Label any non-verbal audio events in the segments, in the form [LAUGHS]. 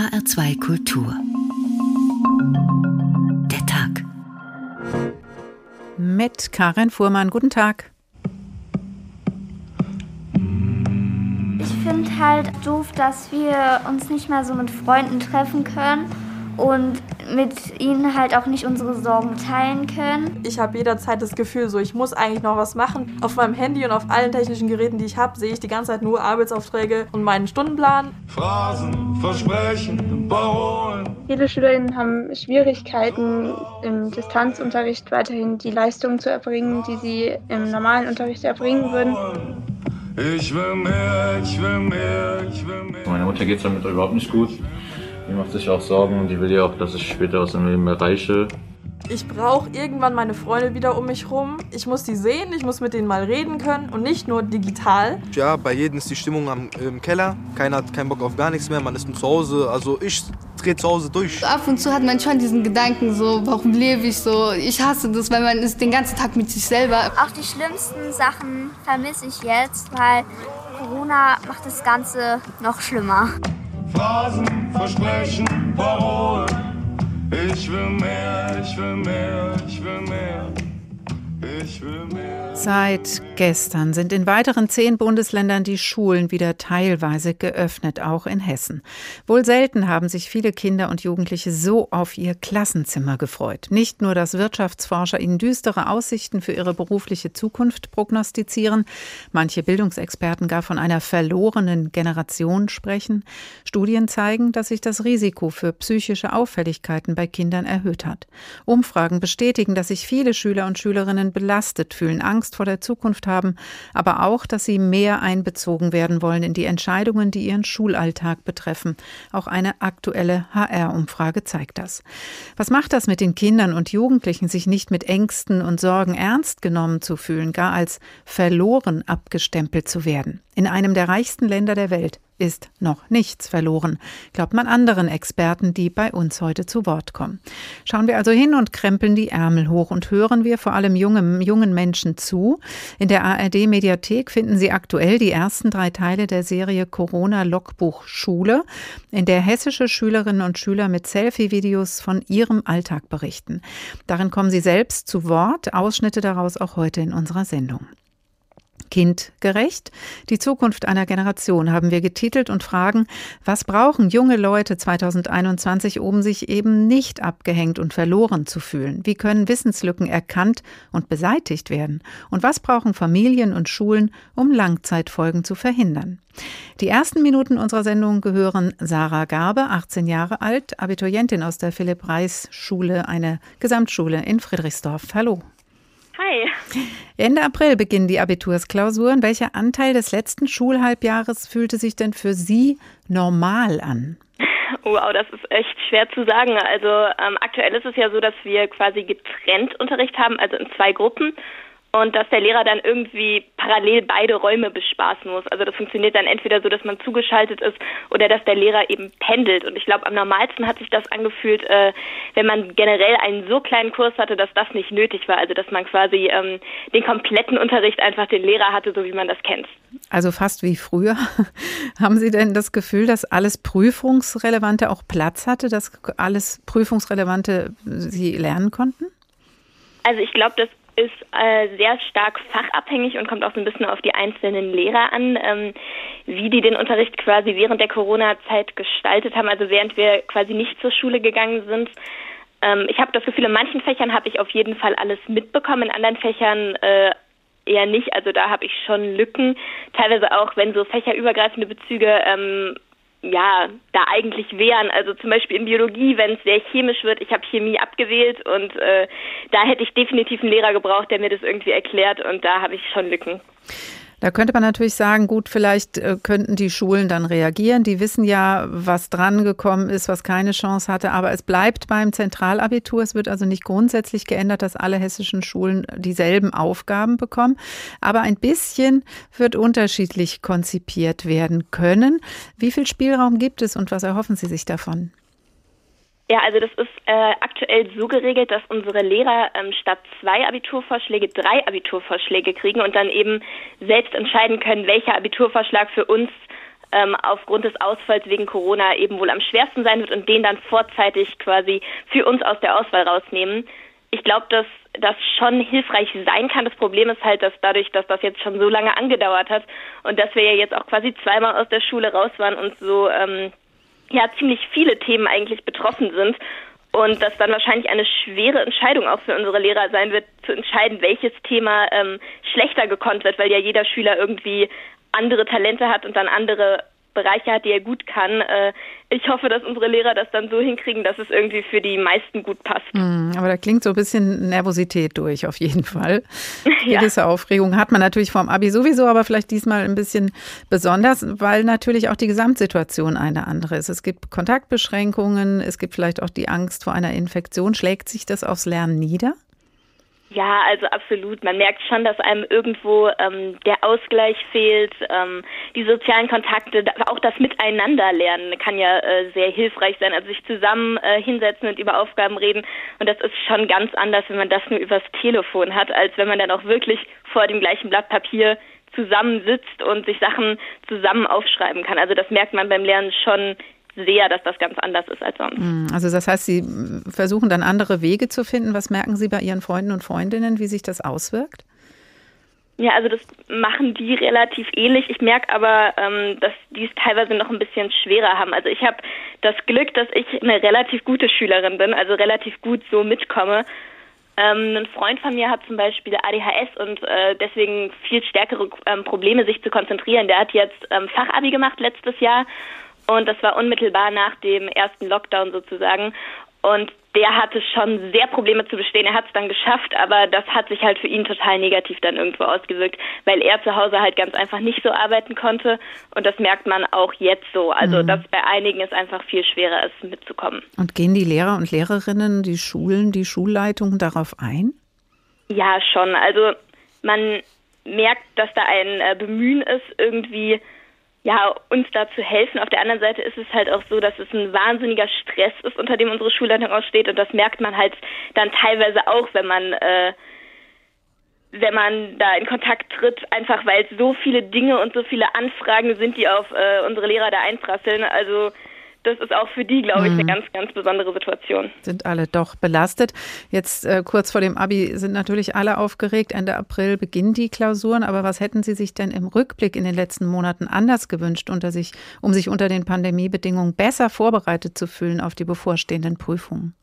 HR2 Kultur. Der Tag. Mit Karin Fuhrmann. Guten Tag. Ich finde halt doof, dass wir uns nicht mehr so mit Freunden treffen können und mit ihnen halt auch nicht unsere Sorgen teilen können. Ich habe jederzeit das Gefühl, so ich muss eigentlich noch was machen. Auf meinem Handy und auf allen technischen Geräten, die ich habe, sehe ich die ganze Zeit nur Arbeitsaufträge und meinen Stundenplan. Phrasen, Versprechen, Parolen. Viele Schülerinnen haben Schwierigkeiten, im Distanzunterricht weiterhin die Leistungen zu erbringen, die sie im normalen Unterricht erbringen würden. Ich will mehr, ich will mehr, ich will mehr. Meiner Mutter geht es damit überhaupt nicht gut. Die macht sich auch Sorgen und die will ja auch, dass ich später was im Leben erreiche. Ich brauche irgendwann meine Freunde wieder um mich rum. Ich muss die sehen, ich muss mit denen mal reden können und nicht nur digital. Ja, bei jedem ist die Stimmung am, im Keller. Keiner hat keinen Bock auf gar nichts mehr. Man ist nur zu Hause. Also ich drehe zu Hause durch. Ab und zu hat man schon diesen Gedanken, so, warum lebe ich so? Ich hasse das, weil man ist den ganzen Tag mit sich selber. Auch die schlimmsten Sachen vermisse ich jetzt, weil Corona macht das Ganze noch schlimmer. Phrasen, Versprechen, Parolen. Ich will mehr, ich will mehr, ich will mehr. Seit gestern sind in weiteren zehn Bundesländern die Schulen wieder teilweise geöffnet, auch in Hessen. Wohl selten haben sich viele Kinder und Jugendliche so auf ihr Klassenzimmer gefreut. Nicht nur, dass Wirtschaftsforscher ihnen düstere Aussichten für ihre berufliche Zukunft prognostizieren, manche Bildungsexperten gar von einer verlorenen Generation sprechen. Studien zeigen, dass sich das Risiko für psychische Auffälligkeiten bei Kindern erhöht hat. Umfragen bestätigen, dass sich viele Schüler und Schülerinnen belastet fühlen, Angst vor der Zukunft haben, aber auch, dass sie mehr einbezogen werden wollen in die Entscheidungen, die ihren Schulalltag betreffen. Auch eine aktuelle HR-Umfrage zeigt das. Was macht das mit den Kindern und Jugendlichen, sich nicht mit Ängsten und Sorgen ernst genommen zu fühlen, gar als verloren abgestempelt zu werden? In einem der reichsten Länder der Welt ist noch nichts verloren, glaubt man anderen Experten, die bei uns heute zu Wort kommen. Schauen wir also hin und krempeln die Ärmel hoch und hören wir vor allem jungen, jungen Menschen zu. In der ARD-Mediathek finden Sie aktuell die ersten drei Teile der Serie Corona-Logbuch Schule, in der hessische Schülerinnen und Schüler mit Selfie-Videos von ihrem Alltag berichten. Darin kommen sie selbst zu Wort, Ausschnitte daraus auch heute in unserer Sendung. Kindgerecht. Die Zukunft einer Generation haben wir getitelt und fragen, was brauchen junge Leute 2021, um sich eben nicht abgehängt und verloren zu fühlen? Wie können Wissenslücken erkannt und beseitigt werden? Und was brauchen Familien und Schulen, um Langzeitfolgen zu verhindern? Die ersten Minuten unserer Sendung gehören Sarah Garbe, 18 Jahre alt, Abiturientin aus der Philipp-Reis-Schule, eine Gesamtschule in Friedrichsdorf. Hallo. Hi. Ende April beginnen die Abitursklausuren. Welcher Anteil des letzten Schulhalbjahres fühlte sich denn für Sie normal an? Wow, das ist echt schwer zu sagen. Also ähm, aktuell ist es ja so, dass wir quasi getrennt Unterricht haben, also in zwei Gruppen und dass der Lehrer dann irgendwie parallel beide Räume bespaßen muss. Also das funktioniert dann entweder so, dass man zugeschaltet ist oder dass der Lehrer eben pendelt. Und ich glaube, am normalsten hat sich das angefühlt, äh, wenn man generell einen so kleinen Kurs hatte, dass das nicht nötig war. Also dass man quasi ähm, den kompletten Unterricht einfach den Lehrer hatte, so wie man das kennt. Also fast wie früher. [LAUGHS] Haben Sie denn das Gefühl, dass alles Prüfungsrelevante auch Platz hatte, dass alles Prüfungsrelevante Sie lernen konnten? Also ich glaube, dass ist äh, sehr stark fachabhängig und kommt auch so ein bisschen auf die einzelnen Lehrer an, ähm, wie die den Unterricht quasi während der Corona-Zeit gestaltet haben, also während wir quasi nicht zur Schule gegangen sind. Ähm, ich habe das Gefühl, in manchen Fächern habe ich auf jeden Fall alles mitbekommen, in anderen Fächern äh, eher nicht. Also da habe ich schon Lücken, teilweise auch, wenn so fächerübergreifende Bezüge ähm, ja, da eigentlich wären. Also zum Beispiel in Biologie, wenn es sehr chemisch wird, ich habe Chemie abgewählt und äh, da hätte ich definitiv einen Lehrer gebraucht, der mir das irgendwie erklärt und da habe ich schon Lücken. Da könnte man natürlich sagen, gut, vielleicht äh, könnten die Schulen dann reagieren. Die wissen ja, was dran gekommen ist, was keine Chance hatte. Aber es bleibt beim Zentralabitur. Es wird also nicht grundsätzlich geändert, dass alle hessischen Schulen dieselben Aufgaben bekommen. Aber ein bisschen wird unterschiedlich konzipiert werden können. Wie viel Spielraum gibt es und was erhoffen Sie sich davon? Ja, also das ist äh, aktuell so geregelt, dass unsere Lehrer ähm, statt zwei Abiturvorschläge drei Abiturvorschläge kriegen und dann eben selbst entscheiden können, welcher Abiturvorschlag für uns ähm, aufgrund des Ausfalls wegen Corona eben wohl am schwersten sein wird und den dann vorzeitig quasi für uns aus der Auswahl rausnehmen. Ich glaube, dass das schon hilfreich sein kann. Das Problem ist halt, dass dadurch, dass das jetzt schon so lange angedauert hat und dass wir ja jetzt auch quasi zweimal aus der Schule raus waren und so ähm, ja ziemlich viele Themen eigentlich betroffen sind und dass dann wahrscheinlich eine schwere Entscheidung auch für unsere Lehrer sein wird, zu entscheiden, welches Thema ähm, schlechter gekonnt wird, weil ja jeder Schüler irgendwie andere Talente hat und dann andere Bereiche hat, die er gut kann. Äh, ich hoffe, dass unsere Lehrer das dann so hinkriegen, dass es irgendwie für die meisten gut passt. Mm, aber da klingt so ein bisschen Nervosität durch, auf jeden Fall. [LAUGHS] ja. Gewisse Aufregung hat man natürlich vorm Abi sowieso, aber vielleicht diesmal ein bisschen besonders, weil natürlich auch die Gesamtsituation eine andere ist. Es gibt Kontaktbeschränkungen, es gibt vielleicht auch die Angst vor einer Infektion. Schlägt sich das aufs Lernen nieder? Ja, also absolut. Man merkt schon, dass einem irgendwo ähm, der Ausgleich fehlt, ähm, die sozialen Kontakte, auch das Miteinanderlernen kann ja äh, sehr hilfreich sein. Also sich zusammen äh, hinsetzen und über Aufgaben reden. Und das ist schon ganz anders, wenn man das nur übers Telefon hat, als wenn man dann auch wirklich vor dem gleichen Blatt Papier zusammensitzt und sich Sachen zusammen aufschreiben kann. Also das merkt man beim Lernen schon sehr, dass das ganz anders ist als sonst. Hm, also das heißt, Sie versuchen dann andere Wege zu finden. Was merken Sie bei Ihren Freunden und Freundinnen, wie sich das auswirkt? Ja, also das machen die relativ ähnlich. Ich merke aber, ähm, dass die es teilweise noch ein bisschen schwerer haben. Also ich habe das Glück, dass ich eine relativ gute Schülerin bin, also relativ gut so mitkomme. Ähm, ein Freund von mir hat zum Beispiel ADHS und äh, deswegen viel stärkere ähm, Probleme, sich zu konzentrieren. Der hat jetzt ähm, Fachabi gemacht letztes Jahr und das war unmittelbar nach dem ersten Lockdown sozusagen. Und der hatte schon sehr Probleme zu bestehen. Er hat es dann geschafft, aber das hat sich halt für ihn total negativ dann irgendwo ausgewirkt, weil er zu Hause halt ganz einfach nicht so arbeiten konnte. Und das merkt man auch jetzt so. Also, mhm. dass bei einigen es einfach viel schwerer ist, mitzukommen. Und gehen die Lehrer und Lehrerinnen, die Schulen, die Schulleitungen darauf ein? Ja, schon. Also, man merkt, dass da ein äh, Bemühen ist, irgendwie ja, uns da zu helfen. Auf der anderen Seite ist es halt auch so, dass es ein wahnsinniger Stress ist, unter dem unsere Schulleitung aussteht. Und das merkt man halt dann teilweise auch, wenn man, äh, wenn man da in Kontakt tritt, einfach weil es so viele Dinge und so viele Anfragen sind, die auf äh, unsere Lehrer da einprasseln. Also das ist auch für die, glaube ich, eine mhm. ganz, ganz besondere Situation. Sind alle doch belastet. Jetzt äh, kurz vor dem Abi sind natürlich alle aufgeregt. Ende April beginnen die Klausuren. Aber was hätten Sie sich denn im Rückblick in den letzten Monaten anders gewünscht, unter sich, um sich unter den Pandemiebedingungen besser vorbereitet zu fühlen auf die bevorstehenden Prüfungen?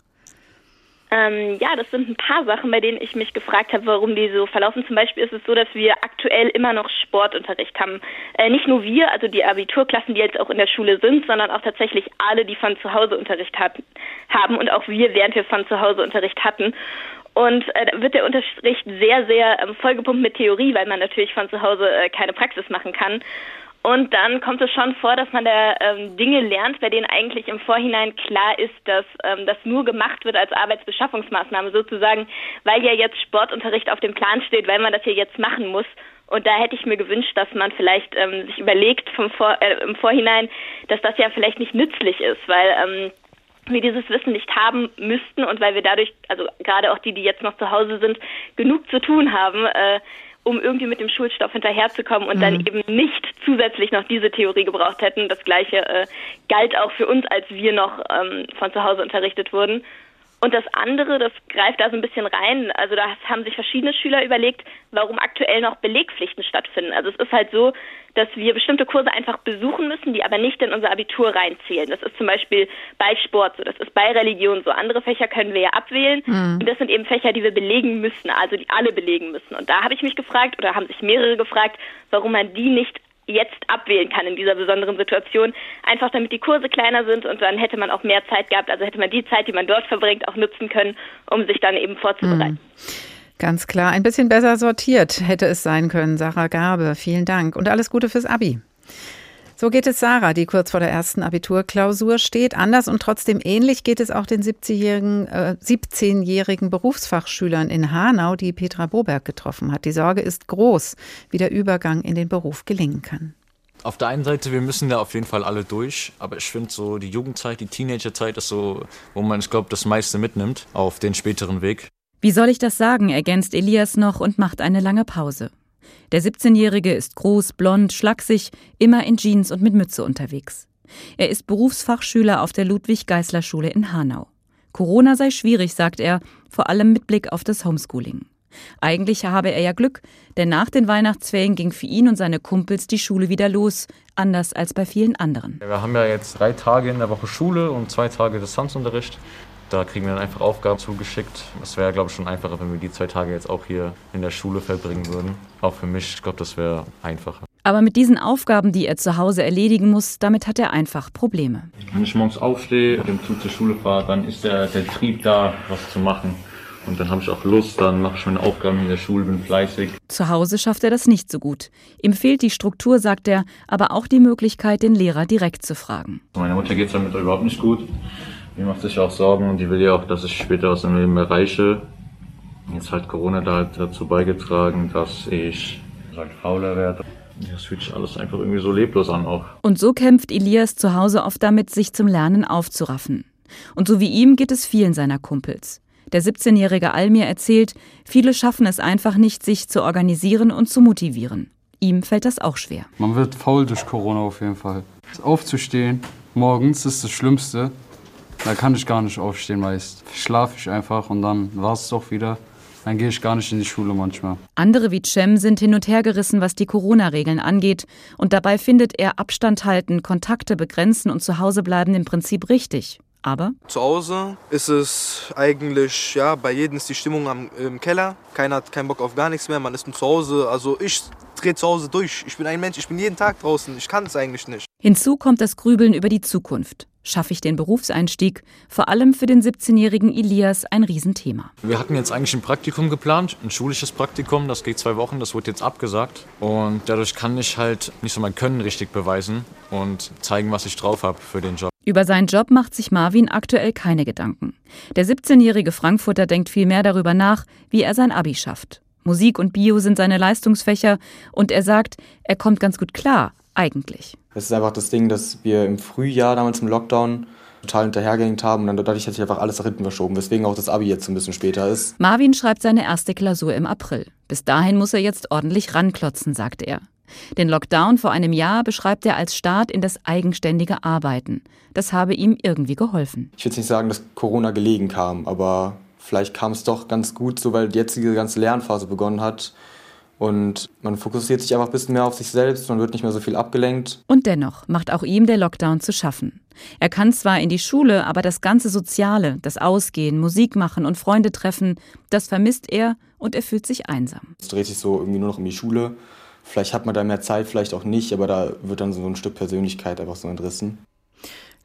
Ähm, ja, das sind ein paar Sachen, bei denen ich mich gefragt habe, warum die so verlaufen. Zum Beispiel ist es so, dass wir aktuell immer noch Sportunterricht haben. Äh, nicht nur wir, also die Abiturklassen, die jetzt auch in der Schule sind, sondern auch tatsächlich alle, die von zu Hause Unterricht hatten, haben und auch wir, während wir von zu Hause Unterricht hatten. Und äh, wird der Unterricht sehr, sehr ähm, vollgepumpt mit Theorie, weil man natürlich von zu Hause äh, keine Praxis machen kann. Und dann kommt es schon vor, dass man da ähm, Dinge lernt, bei denen eigentlich im Vorhinein klar ist, dass ähm, das nur gemacht wird als Arbeitsbeschaffungsmaßnahme sozusagen, weil ja jetzt Sportunterricht auf dem Plan steht, weil man das hier jetzt machen muss. Und da hätte ich mir gewünscht, dass man vielleicht ähm, sich überlegt vom Vor äh, im Vorhinein, dass das ja vielleicht nicht nützlich ist, weil ähm, wir dieses Wissen nicht haben müssten und weil wir dadurch, also gerade auch die, die jetzt noch zu Hause sind, genug zu tun haben, äh, um irgendwie mit dem Schulstoff hinterherzukommen und mhm. dann eben nicht zusätzlich noch diese Theorie gebraucht hätten. Das gleiche äh, galt auch für uns, als wir noch ähm, von zu Hause unterrichtet wurden. Und das andere, das greift da so ein bisschen rein. Also da haben sich verschiedene Schüler überlegt, warum aktuell noch Belegpflichten stattfinden. Also es ist halt so, dass wir bestimmte Kurse einfach besuchen müssen, die aber nicht in unser Abitur reinzählen. Das ist zum Beispiel bei Sport so, das ist bei Religion so. Andere Fächer können wir ja abwählen. Mhm. Und das sind eben Fächer, die wir belegen müssen, also die alle belegen müssen. Und da habe ich mich gefragt oder haben sich mehrere gefragt, warum man die nicht jetzt abwählen kann in dieser besonderen Situation. Einfach damit die Kurse kleiner sind und dann hätte man auch mehr Zeit gehabt. Also hätte man die Zeit, die man dort verbringt, auch nutzen können, um sich dann eben vorzubereiten. Mhm. Ganz klar, ein bisschen besser sortiert hätte es sein können, Sarah Gabe. Vielen Dank und alles Gute fürs Abi. So geht es Sarah, die kurz vor der ersten Abiturklausur steht. Anders und trotzdem ähnlich geht es auch den 17-jährigen äh, 17 Berufsfachschülern in Hanau, die Petra Boberg getroffen hat. Die Sorge ist groß, wie der Übergang in den Beruf gelingen kann. Auf der einen Seite, wir müssen da auf jeden Fall alle durch, aber ich finde so die Jugendzeit, die Teenagerzeit ist so, wo man, ich glaube, das meiste mitnimmt auf den späteren Weg. Wie soll ich das sagen, ergänzt Elias noch und macht eine lange Pause. Der 17-Jährige ist groß, blond, schlaksig, immer in Jeans und mit Mütze unterwegs. Er ist Berufsfachschüler auf der Ludwig-Geißler-Schule in Hanau. Corona sei schwierig, sagt er, vor allem mit Blick auf das Homeschooling. Eigentlich habe er ja Glück, denn nach den Weihnachtsferien ging für ihn und seine Kumpels die Schule wieder los, anders als bei vielen anderen. Wir haben ja jetzt drei Tage in der Woche Schule und zwei Tage Distanzunterricht. Da kriegen wir dann einfach Aufgaben zugeschickt. Es wäre, glaube ich, schon einfacher, wenn wir die zwei Tage jetzt auch hier in der Schule verbringen würden. Auch für mich, ich glaube, das wäre einfacher. Aber mit diesen Aufgaben, die er zu Hause erledigen muss, damit hat er einfach Probleme. Wenn ich morgens aufstehe, mit dem Zug zur Schule fahre, dann ist der, der Trieb da, was zu machen. Und dann habe ich auch Lust, dann mache ich meine Aufgaben in der Schule, bin fleißig. Zu Hause schafft er das nicht so gut. Ihm fehlt die Struktur, sagt er, aber auch die Möglichkeit, den Lehrer direkt zu fragen. Meiner Mutter geht es damit überhaupt nicht gut. Die macht sich auch Sorgen und die will ja auch, dass ich später was im Leben erreiche. Jetzt hat Corona da dazu beigetragen, dass ich halt fauler werde. Das fühlt sich alles einfach irgendwie so leblos an auch. Und so kämpft Elias zu Hause oft damit, sich zum Lernen aufzuraffen. Und so wie ihm geht es vielen seiner Kumpels. Der 17-jährige Almir erzählt, viele schaffen es einfach nicht, sich zu organisieren und zu motivieren. Ihm fällt das auch schwer. Man wird faul durch Corona auf jeden Fall. Aufzustehen, morgens ist das Schlimmste. Da kann ich gar nicht aufstehen meist. Schlafe ich einfach und dann war es doch wieder. Dann gehe ich gar nicht in die Schule manchmal. Andere wie Cem sind hin und her gerissen, was die Corona-Regeln angeht. Und dabei findet er Abstand halten, Kontakte begrenzen und zu Hause bleiben im Prinzip richtig. Aber Zu Hause ist es eigentlich, ja, bei jedem ist die Stimmung am, im Keller. Keiner hat keinen Bock auf gar nichts mehr, man ist nur zu Hause. Also ich drehe zu Hause durch. Ich bin ein Mensch, ich bin jeden Tag draußen. Ich kann es eigentlich nicht. hinzu kommt das Grübeln über die Zukunft. Schaffe ich den Berufseinstieg? Vor allem für den 17-jährigen Elias ein Riesenthema. Wir hatten jetzt eigentlich ein Praktikum geplant, ein schulisches Praktikum, das geht zwei Wochen, das wurde jetzt abgesagt. Und dadurch kann ich halt nicht so mein Können richtig beweisen und zeigen, was ich drauf habe für den Job. Über seinen Job macht sich Marvin aktuell keine Gedanken. Der 17-jährige Frankfurter denkt viel mehr darüber nach, wie er sein Abi schafft. Musik und Bio sind seine Leistungsfächer und er sagt, er kommt ganz gut klar, eigentlich. Es ist einfach das Ding, dass wir im Frühjahr damals im Lockdown total hinterhergehängt haben und dann dadurch hat sich einfach alles nach hinten verschoben, weswegen auch das Abi jetzt ein bisschen später ist. Marvin schreibt seine erste Klausur im April. Bis dahin muss er jetzt ordentlich ranklotzen, sagt er. Den Lockdown vor einem Jahr beschreibt er als Start in das eigenständige Arbeiten. Das habe ihm irgendwie geholfen. Ich will jetzt nicht sagen, dass Corona gelegen kam, aber vielleicht kam es doch ganz gut, so weil jetzt diese ganze Lernphase begonnen hat. Und man fokussiert sich einfach ein bisschen mehr auf sich selbst, man wird nicht mehr so viel abgelenkt. Und dennoch macht auch ihm der Lockdown zu schaffen. Er kann zwar in die Schule, aber das ganze Soziale, das Ausgehen, Musik machen und Freunde treffen, das vermisst er und er fühlt sich einsam. Es dreht sich so irgendwie nur noch um die Schule. Vielleicht hat man da mehr Zeit, vielleicht auch nicht, aber da wird dann so ein Stück Persönlichkeit einfach so entrissen.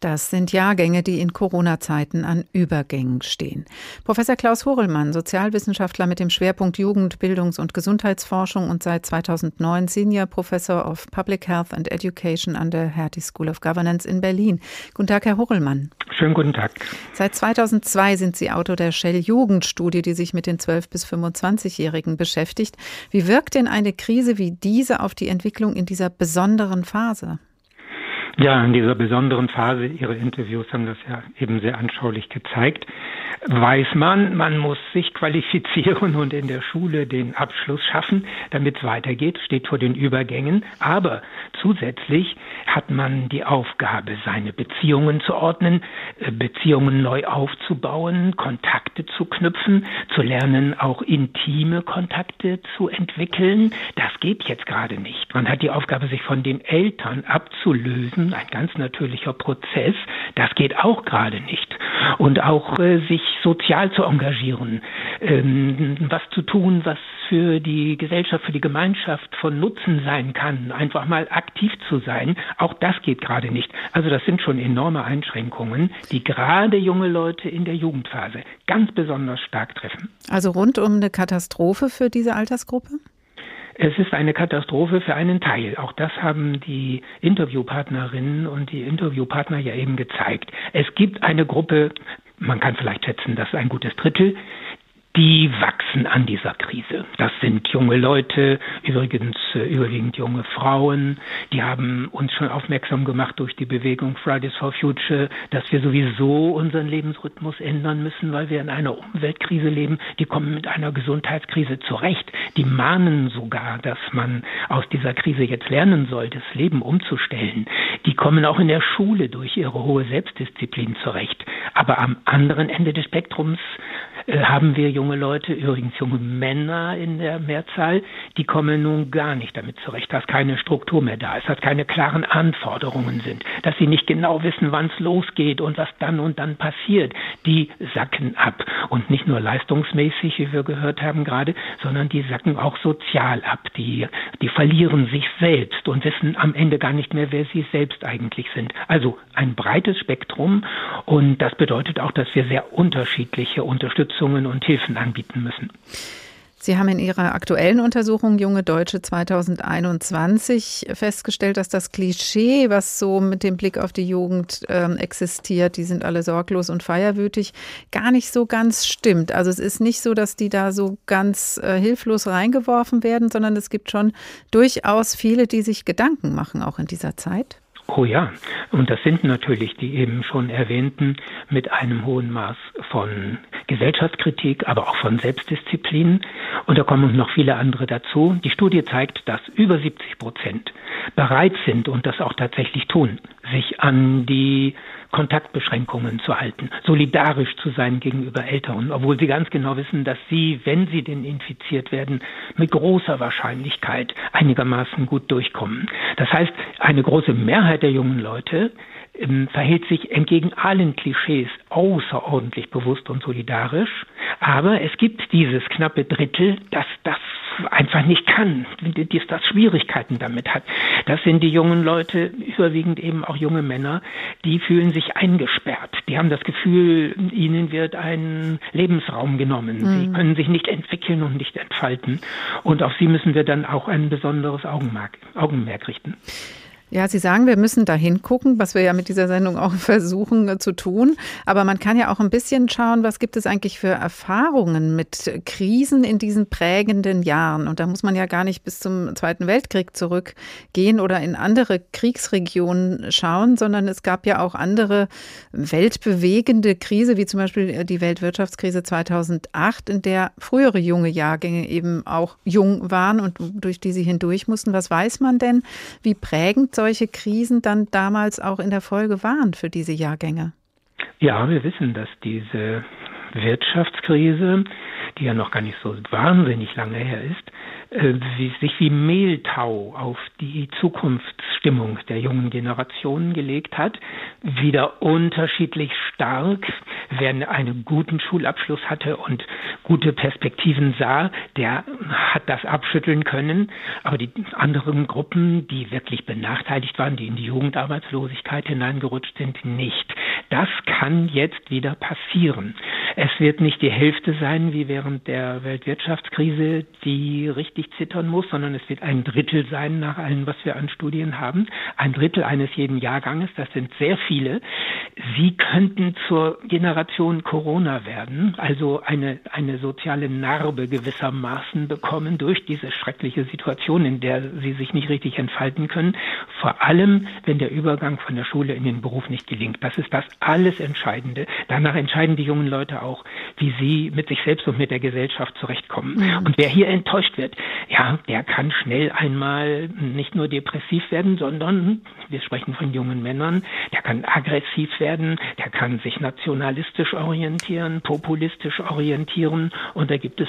Das sind Jahrgänge, die in Corona-Zeiten an Übergängen stehen. Professor Klaus Horelmann, Sozialwissenschaftler mit dem Schwerpunkt Jugend-, Bildungs- und Gesundheitsforschung und seit 2009 Senior Professor of Public Health and Education an der Hertie School of Governance in Berlin. Guten Tag, Herr Horelmann. Schönen guten Tag. Seit 2002 sind Sie Autor der Shell-Jugendstudie, die sich mit den 12- bis 25-Jährigen beschäftigt. Wie wirkt denn eine Krise wie diese auf die Entwicklung in dieser besonderen Phase? Ja, in dieser besonderen Phase, Ihre Interviews haben das ja eben sehr anschaulich gezeigt, weiß man, man muss sich qualifizieren und in der Schule den Abschluss schaffen, damit es weitergeht, steht vor den Übergängen. Aber zusätzlich hat man die Aufgabe, seine Beziehungen zu ordnen, äh, Beziehungen neu aufzubauen, Kontakte zu knüpfen, zu lernen, auch intime Kontakte zu entwickeln. Das geht jetzt gerade nicht. Man hat die Aufgabe, sich von den Eltern abzulösen, ein ganz natürlicher Prozess. Das geht auch gerade nicht. Und auch äh, sich sozial zu engagieren, ähm, was zu tun, was für die Gesellschaft, für die Gemeinschaft von Nutzen sein kann, einfach mal aktiv zu sein, auch das geht gerade nicht. Also das sind schon enorme Einschränkungen, die gerade junge Leute in der Jugendphase ganz besonders stark treffen. Also rund um eine Katastrophe für diese Altersgruppe? Es ist eine Katastrophe für einen Teil. Auch das haben die Interviewpartnerinnen und die Interviewpartner ja eben gezeigt. Es gibt eine Gruppe, man kann vielleicht schätzen, das ist ein gutes Drittel, die wachsen an dieser Krise. Das sind junge Leute, übrigens äh, überwiegend junge Frauen, die haben uns schon aufmerksam gemacht durch die Bewegung Fridays for Future, dass wir sowieso unseren Lebensrhythmus ändern müssen, weil wir in einer Umweltkrise leben. Die kommen mit einer Gesundheitskrise zurecht. Die mahnen sogar, dass man aus dieser Krise jetzt lernen soll, das Leben umzustellen. Die kommen auch in der Schule durch ihre hohe Selbstdisziplin zurecht. Aber am anderen Ende des Spektrums haben wir junge Leute, übrigens junge Männer in der Mehrzahl, die kommen nun gar nicht damit zurecht, dass keine Struktur mehr da ist, dass keine klaren Anforderungen sind, dass sie nicht genau wissen, wann es losgeht und was dann und dann passiert. Die sacken ab. Und nicht nur leistungsmäßig, wie wir gehört haben gerade, sondern die sacken auch sozial ab. Die, die verlieren sich selbst und wissen am Ende gar nicht mehr, wer sie selbst eigentlich sind. Also ein breites Spektrum und das bedeutet auch, dass wir sehr unterschiedliche Unterstützungen und Hilfen anbieten müssen. Sie haben in Ihrer aktuellen Untersuchung Junge Deutsche 2021 festgestellt, dass das Klischee, was so mit dem Blick auf die Jugend äh, existiert, die sind alle sorglos und feierwütig, gar nicht so ganz stimmt. Also es ist nicht so, dass die da so ganz äh, hilflos reingeworfen werden, sondern es gibt schon durchaus viele, die sich Gedanken machen, auch in dieser Zeit. Oh ja, und das sind natürlich die eben schon erwähnten mit einem hohen Maß von Gesellschaftskritik, aber auch von Selbstdisziplin. Und da kommen noch viele andere dazu. Die Studie zeigt, dass über 70 Prozent bereit sind und das auch tatsächlich tun, sich an die Kontaktbeschränkungen zu halten, solidarisch zu sein gegenüber Älteren, obwohl sie ganz genau wissen, dass sie, wenn sie denn infiziert werden, mit großer Wahrscheinlichkeit einigermaßen gut durchkommen. Das heißt, eine große Mehrheit der jungen Leute ähm, verhält sich entgegen allen Klischees außerordentlich bewusst und solidarisch. Aber es gibt dieses knappe Drittel, das das einfach nicht kann, das, das Schwierigkeiten damit hat. Das sind die jungen Leute, überwiegend eben auch junge Männer, die fühlen sich eingesperrt. Die haben das Gefühl, ihnen wird ein Lebensraum genommen. Mhm. Sie können sich nicht entwickeln und nicht entfalten. Und auf sie müssen wir dann auch ein besonderes Augenmerk, Augenmerk richten. Ja, Sie sagen, wir müssen da hingucken, was wir ja mit dieser Sendung auch [LAUGHS] versuchen äh, zu tun. Aber man kann ja auch ein bisschen schauen, was gibt es eigentlich für Erfahrungen mit Krisen in diesen prägenden Jahren. Und da muss man ja gar nicht bis zum Zweiten Weltkrieg zurückgehen oder in andere Kriegsregionen schauen, sondern es gab ja auch andere weltbewegende Krise, wie zum Beispiel äh, die Weltwirtschaftskrise 2008, in der frühere junge Jahrgänge eben auch jung waren und durch die sie hindurch mussten. Was weiß man denn, wie prägend solche Krisen dann damals auch in der Folge waren für diese Jahrgänge? Ja, wir wissen, dass diese Wirtschaftskrise, die ja noch gar nicht so wahnsinnig lange her ist, wie, sich wie Mehltau auf die Zukunftsstimmung der jungen Generationen gelegt hat, wieder unterschiedlich stark. Wer einen guten Schulabschluss hatte und gute Perspektiven sah, der hat das abschütteln können. Aber die anderen Gruppen, die wirklich benachteiligt waren, die in die Jugendarbeitslosigkeit hineingerutscht sind, nicht. Das kann jetzt wieder passieren. Es wird nicht die Hälfte sein wie während der Weltwirtschaftskrise, die richtig zittern muss, sondern es wird ein Drittel sein nach allem, was wir an Studien haben. Ein Drittel eines jeden Jahrganges, das sind sehr viele. Sie könnten zur Generation Corona werden, also eine, eine soziale Narbe gewissermaßen bekommen durch diese schreckliche Situation, in der sie sich nicht richtig entfalten können. Vor allem, wenn der Übergang von der Schule in den Beruf nicht gelingt. Das ist das alles Entscheidende. Danach entscheiden die jungen Leute auch, wie sie mit sich selbst und mit der Gesellschaft zurechtkommen. Mhm. Und wer hier enttäuscht wird, ja, der kann schnell einmal nicht nur depressiv werden, sondern, wir sprechen von jungen Männern, der kann aggressiv werden, der kann sich nationalistisch orientieren, populistisch orientieren und da gibt es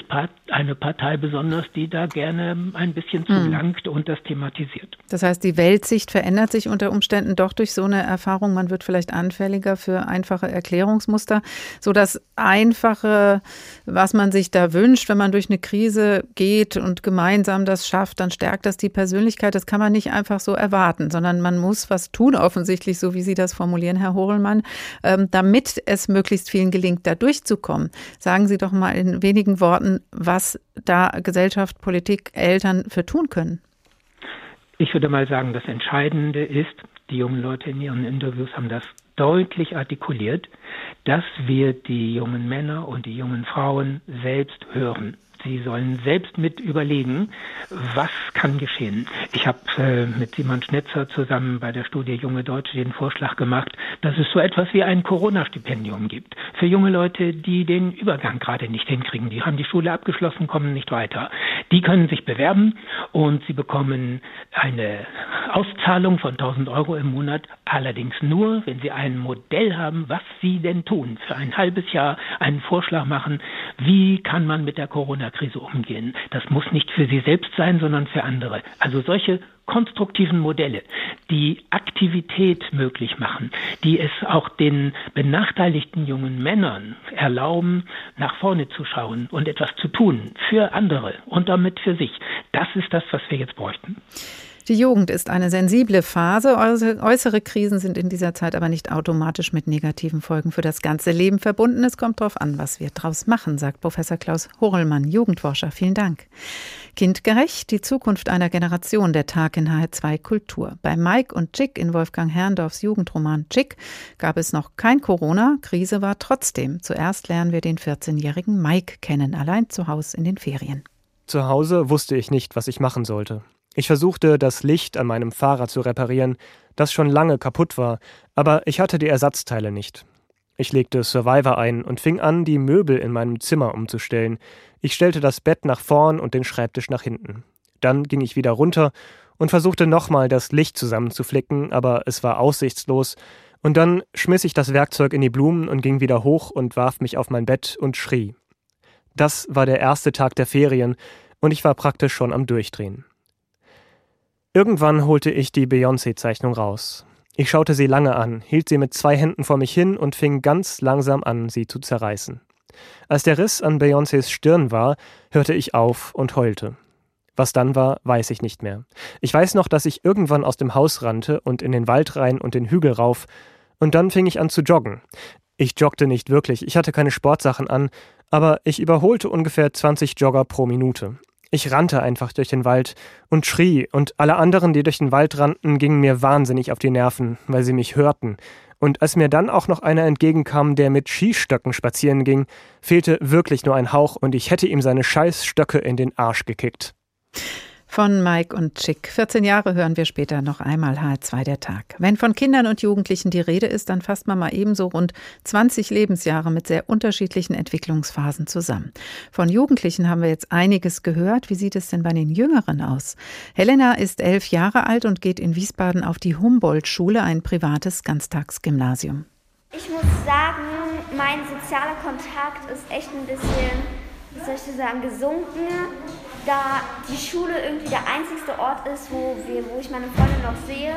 eine Partei besonders, die da gerne ein bisschen zulangt mhm. und das thematisiert. Das heißt, die Weltsicht verändert sich unter Umständen doch durch so eine Erfahrung. Man wird vielleicht anfälliger für einfache Erklärungsmuster, so das Einfache, was man sich da wünscht, wenn man durch eine Krise geht und gemeinsam das schafft, dann stärkt das die Persönlichkeit. Das kann man nicht einfach so erwarten, sondern man muss was tun, offensichtlich, so wie Sie das formulieren, Herr Horelmann, ähm, damit es möglichst vielen gelingt, da durchzukommen. Sagen Sie doch mal in wenigen Worten, was da Gesellschaft, Politik, Eltern für tun können. Ich würde mal sagen, das Entscheidende ist, die jungen Leute in ihren Interviews haben das deutlich artikuliert, dass wir die jungen Männer und die jungen Frauen selbst hören. Sie sollen selbst mit überlegen, was kann geschehen. Ich habe äh, mit Simon Schnetzer zusammen bei der Studie Junge Deutsche den Vorschlag gemacht, dass es so etwas wie ein Corona-Stipendium gibt für junge Leute, die den Übergang gerade nicht hinkriegen. Die haben die Schule abgeschlossen, kommen nicht weiter. Die können sich bewerben und sie bekommen eine Auszahlung von 1000 Euro im Monat, allerdings nur, wenn sie ein Modell haben, was sie denn tun. Für ein halbes Jahr einen Vorschlag machen, wie kann man mit der Corona Corona-Krise umgehen. Das muss nicht für sie selbst sein, sondern für andere. Also solche konstruktiven Modelle, die Aktivität möglich machen, die es auch den benachteiligten jungen Männern erlauben, nach vorne zu schauen und etwas zu tun für andere und damit für sich. Das ist das, was wir jetzt bräuchten. Die Jugend ist eine sensible Phase. Äußere Krisen sind in dieser Zeit aber nicht automatisch mit negativen Folgen für das ganze Leben verbunden. Es kommt darauf an, was wir daraus machen, sagt Professor Klaus Horelmann, Jugendforscher. Vielen Dank. Kindgerecht, die Zukunft einer Generation, der Tag in HR2 Kultur. Bei Mike und Chick in Wolfgang Herrndorfs Jugendroman Chick gab es noch kein Corona, Krise war trotzdem. Zuerst lernen wir den 14-jährigen Mike kennen, allein zu Hause in den Ferien. Zu Hause wusste ich nicht, was ich machen sollte. Ich versuchte, das Licht an meinem Fahrrad zu reparieren, das schon lange kaputt war, aber ich hatte die Ersatzteile nicht. Ich legte Survivor ein und fing an, die Möbel in meinem Zimmer umzustellen. Ich stellte das Bett nach vorn und den Schreibtisch nach hinten. Dann ging ich wieder runter und versuchte nochmal das Licht zusammenzuflicken, aber es war aussichtslos, und dann schmiss ich das Werkzeug in die Blumen und ging wieder hoch und warf mich auf mein Bett und schrie. Das war der erste Tag der Ferien, und ich war praktisch schon am Durchdrehen. Irgendwann holte ich die Beyoncé-Zeichnung raus. Ich schaute sie lange an, hielt sie mit zwei Händen vor mich hin und fing ganz langsam an, sie zu zerreißen. Als der Riss an Beyoncés Stirn war, hörte ich auf und heulte. Was dann war, weiß ich nicht mehr. Ich weiß noch, dass ich irgendwann aus dem Haus rannte und in den Wald rein und den Hügel rauf, und dann fing ich an zu joggen. Ich joggte nicht wirklich, ich hatte keine Sportsachen an, aber ich überholte ungefähr 20 Jogger pro Minute. Ich rannte einfach durch den Wald und schrie, und alle anderen, die durch den Wald rannten, gingen mir wahnsinnig auf die Nerven, weil sie mich hörten. Und als mir dann auch noch einer entgegenkam, der mit Skistöcken spazieren ging, fehlte wirklich nur ein Hauch und ich hätte ihm seine Scheißstöcke in den Arsch gekickt. Von Mike und Chick. 14 Jahre hören wir später noch einmal H2 der Tag. Wenn von Kindern und Jugendlichen die Rede ist, dann fasst man mal ebenso rund 20 Lebensjahre mit sehr unterschiedlichen Entwicklungsphasen zusammen. Von Jugendlichen haben wir jetzt einiges gehört. Wie sieht es denn bei den Jüngeren aus? Helena ist elf Jahre alt und geht in Wiesbaden auf die Humboldt-Schule, ein privates Ganztagsgymnasium. Ich muss sagen, mein sozialer Kontakt ist echt ein bisschen, wie soll ich sagen, gesunken da die Schule irgendwie der einzigste Ort ist, wo, wir, wo ich meine Freunde noch sehe.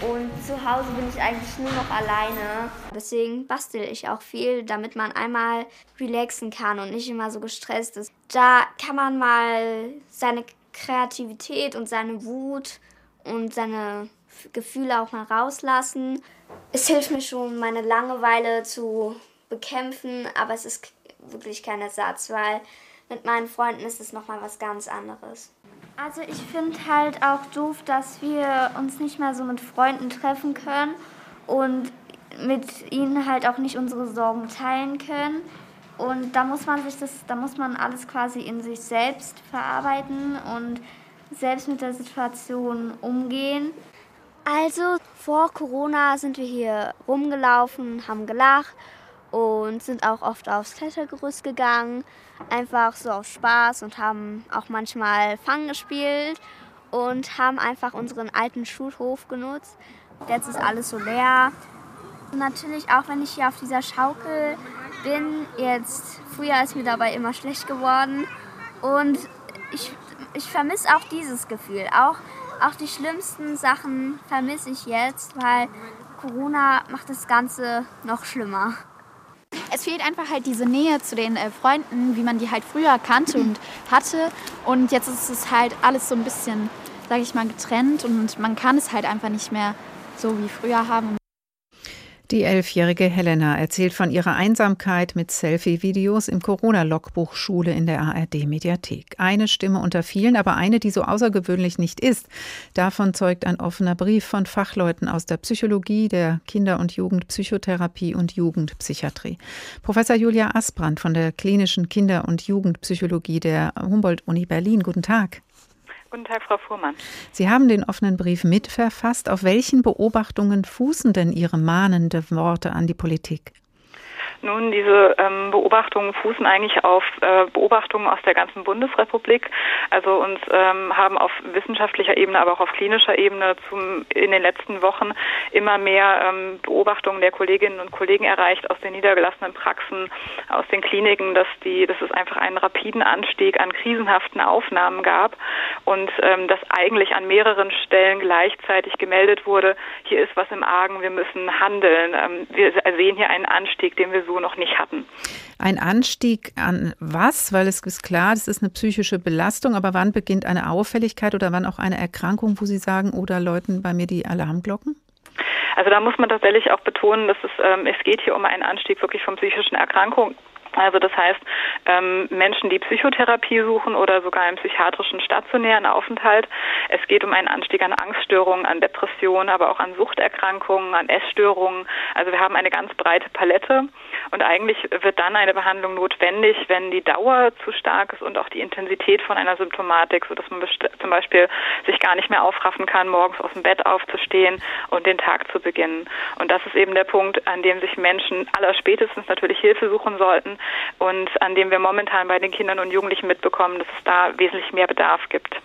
Und zu Hause bin ich eigentlich nur noch alleine. Deswegen bastel ich auch viel, damit man einmal relaxen kann und nicht immer so gestresst ist. Da kann man mal seine Kreativität und seine Wut und seine Gefühle auch mal rauslassen. Es hilft mir schon, meine Langeweile zu bekämpfen, aber es ist wirklich kein Ersatz, weil mit meinen Freunden ist es nochmal was ganz anderes. Also ich finde halt auch doof, dass wir uns nicht mehr so mit Freunden treffen können und mit ihnen halt auch nicht unsere Sorgen teilen können. Und da muss man sich das, da muss man alles quasi in sich selbst verarbeiten und selbst mit der Situation umgehen. Also vor Corona sind wir hier rumgelaufen, haben gelacht und sind auch oft aufs Klettergerüst gegangen, einfach so auf Spaß und haben auch manchmal Fang gespielt und haben einfach unseren alten Schulhof genutzt. Jetzt ist alles so leer. Und natürlich auch wenn ich hier auf dieser Schaukel bin, jetzt früher ist mir dabei immer schlecht geworden und ich, ich vermisse auch dieses Gefühl. Auch, auch die schlimmsten Sachen vermisse ich jetzt, weil Corona macht das Ganze noch schlimmer es fehlt einfach halt diese Nähe zu den äh, Freunden, wie man die halt früher kannte und hatte. Und jetzt ist es halt alles so ein bisschen, sage ich mal, getrennt und man kann es halt einfach nicht mehr so wie früher haben. Die elfjährige Helena erzählt von ihrer Einsamkeit mit Selfie-Videos im Corona-Logbuch Schule in der ARD-Mediathek. Eine Stimme unter vielen, aber eine, die so außergewöhnlich nicht ist. Davon zeugt ein offener Brief von Fachleuten aus der Psychologie, der Kinder- und Jugendpsychotherapie und Jugendpsychiatrie. Professor Julia Asbrand von der klinischen Kinder- und Jugendpsychologie der Humboldt-Uni Berlin. Guten Tag. Guten Tag, Frau Fuhrmann. Sie haben den offenen Brief mitverfasst. Auf welchen Beobachtungen fußen denn Ihre mahnende Worte an die Politik? Nun, diese ähm, Beobachtungen fußen eigentlich auf äh, Beobachtungen aus der ganzen Bundesrepublik. Also uns ähm, haben auf wissenschaftlicher Ebene, aber auch auf klinischer Ebene zum, in den letzten Wochen immer mehr ähm, Beobachtungen der Kolleginnen und Kollegen erreicht aus den niedergelassenen Praxen, aus den Kliniken, dass die, dass es einfach einen rapiden Anstieg an krisenhaften Aufnahmen gab und ähm, dass eigentlich an mehreren Stellen gleichzeitig gemeldet wurde, hier ist was im Argen, wir müssen handeln. Ähm, wir sehen hier einen Anstieg, den wir so noch nicht hatten. Ein Anstieg an was? Weil es ist klar, das ist eine psychische Belastung, aber wann beginnt eine Auffälligkeit oder wann auch eine Erkrankung, wo Sie sagen, oder oh, läuten bei mir die Alarmglocken? Also da muss man tatsächlich auch betonen, dass es, ähm, es geht hier um einen Anstieg wirklich von psychischen Erkrankungen also das heißt, ähm, Menschen, die Psychotherapie suchen oder sogar einen psychiatrischen stationären Aufenthalt. Es geht um einen Anstieg an Angststörungen, an Depressionen, aber auch an Suchterkrankungen, an Essstörungen. Also wir haben eine ganz breite Palette und eigentlich wird dann eine Behandlung notwendig, wenn die Dauer zu stark ist und auch die Intensität von einer Symptomatik, sodass man zum Beispiel sich gar nicht mehr aufraffen kann, morgens aus dem Bett aufzustehen und den Tag zu beginnen. Und das ist eben der Punkt, an dem sich Menschen allerspätestens natürlich Hilfe suchen sollten und an dem wir momentan bei den Kindern und Jugendlichen mitbekommen, dass es da wesentlich mehr Bedarf gibt.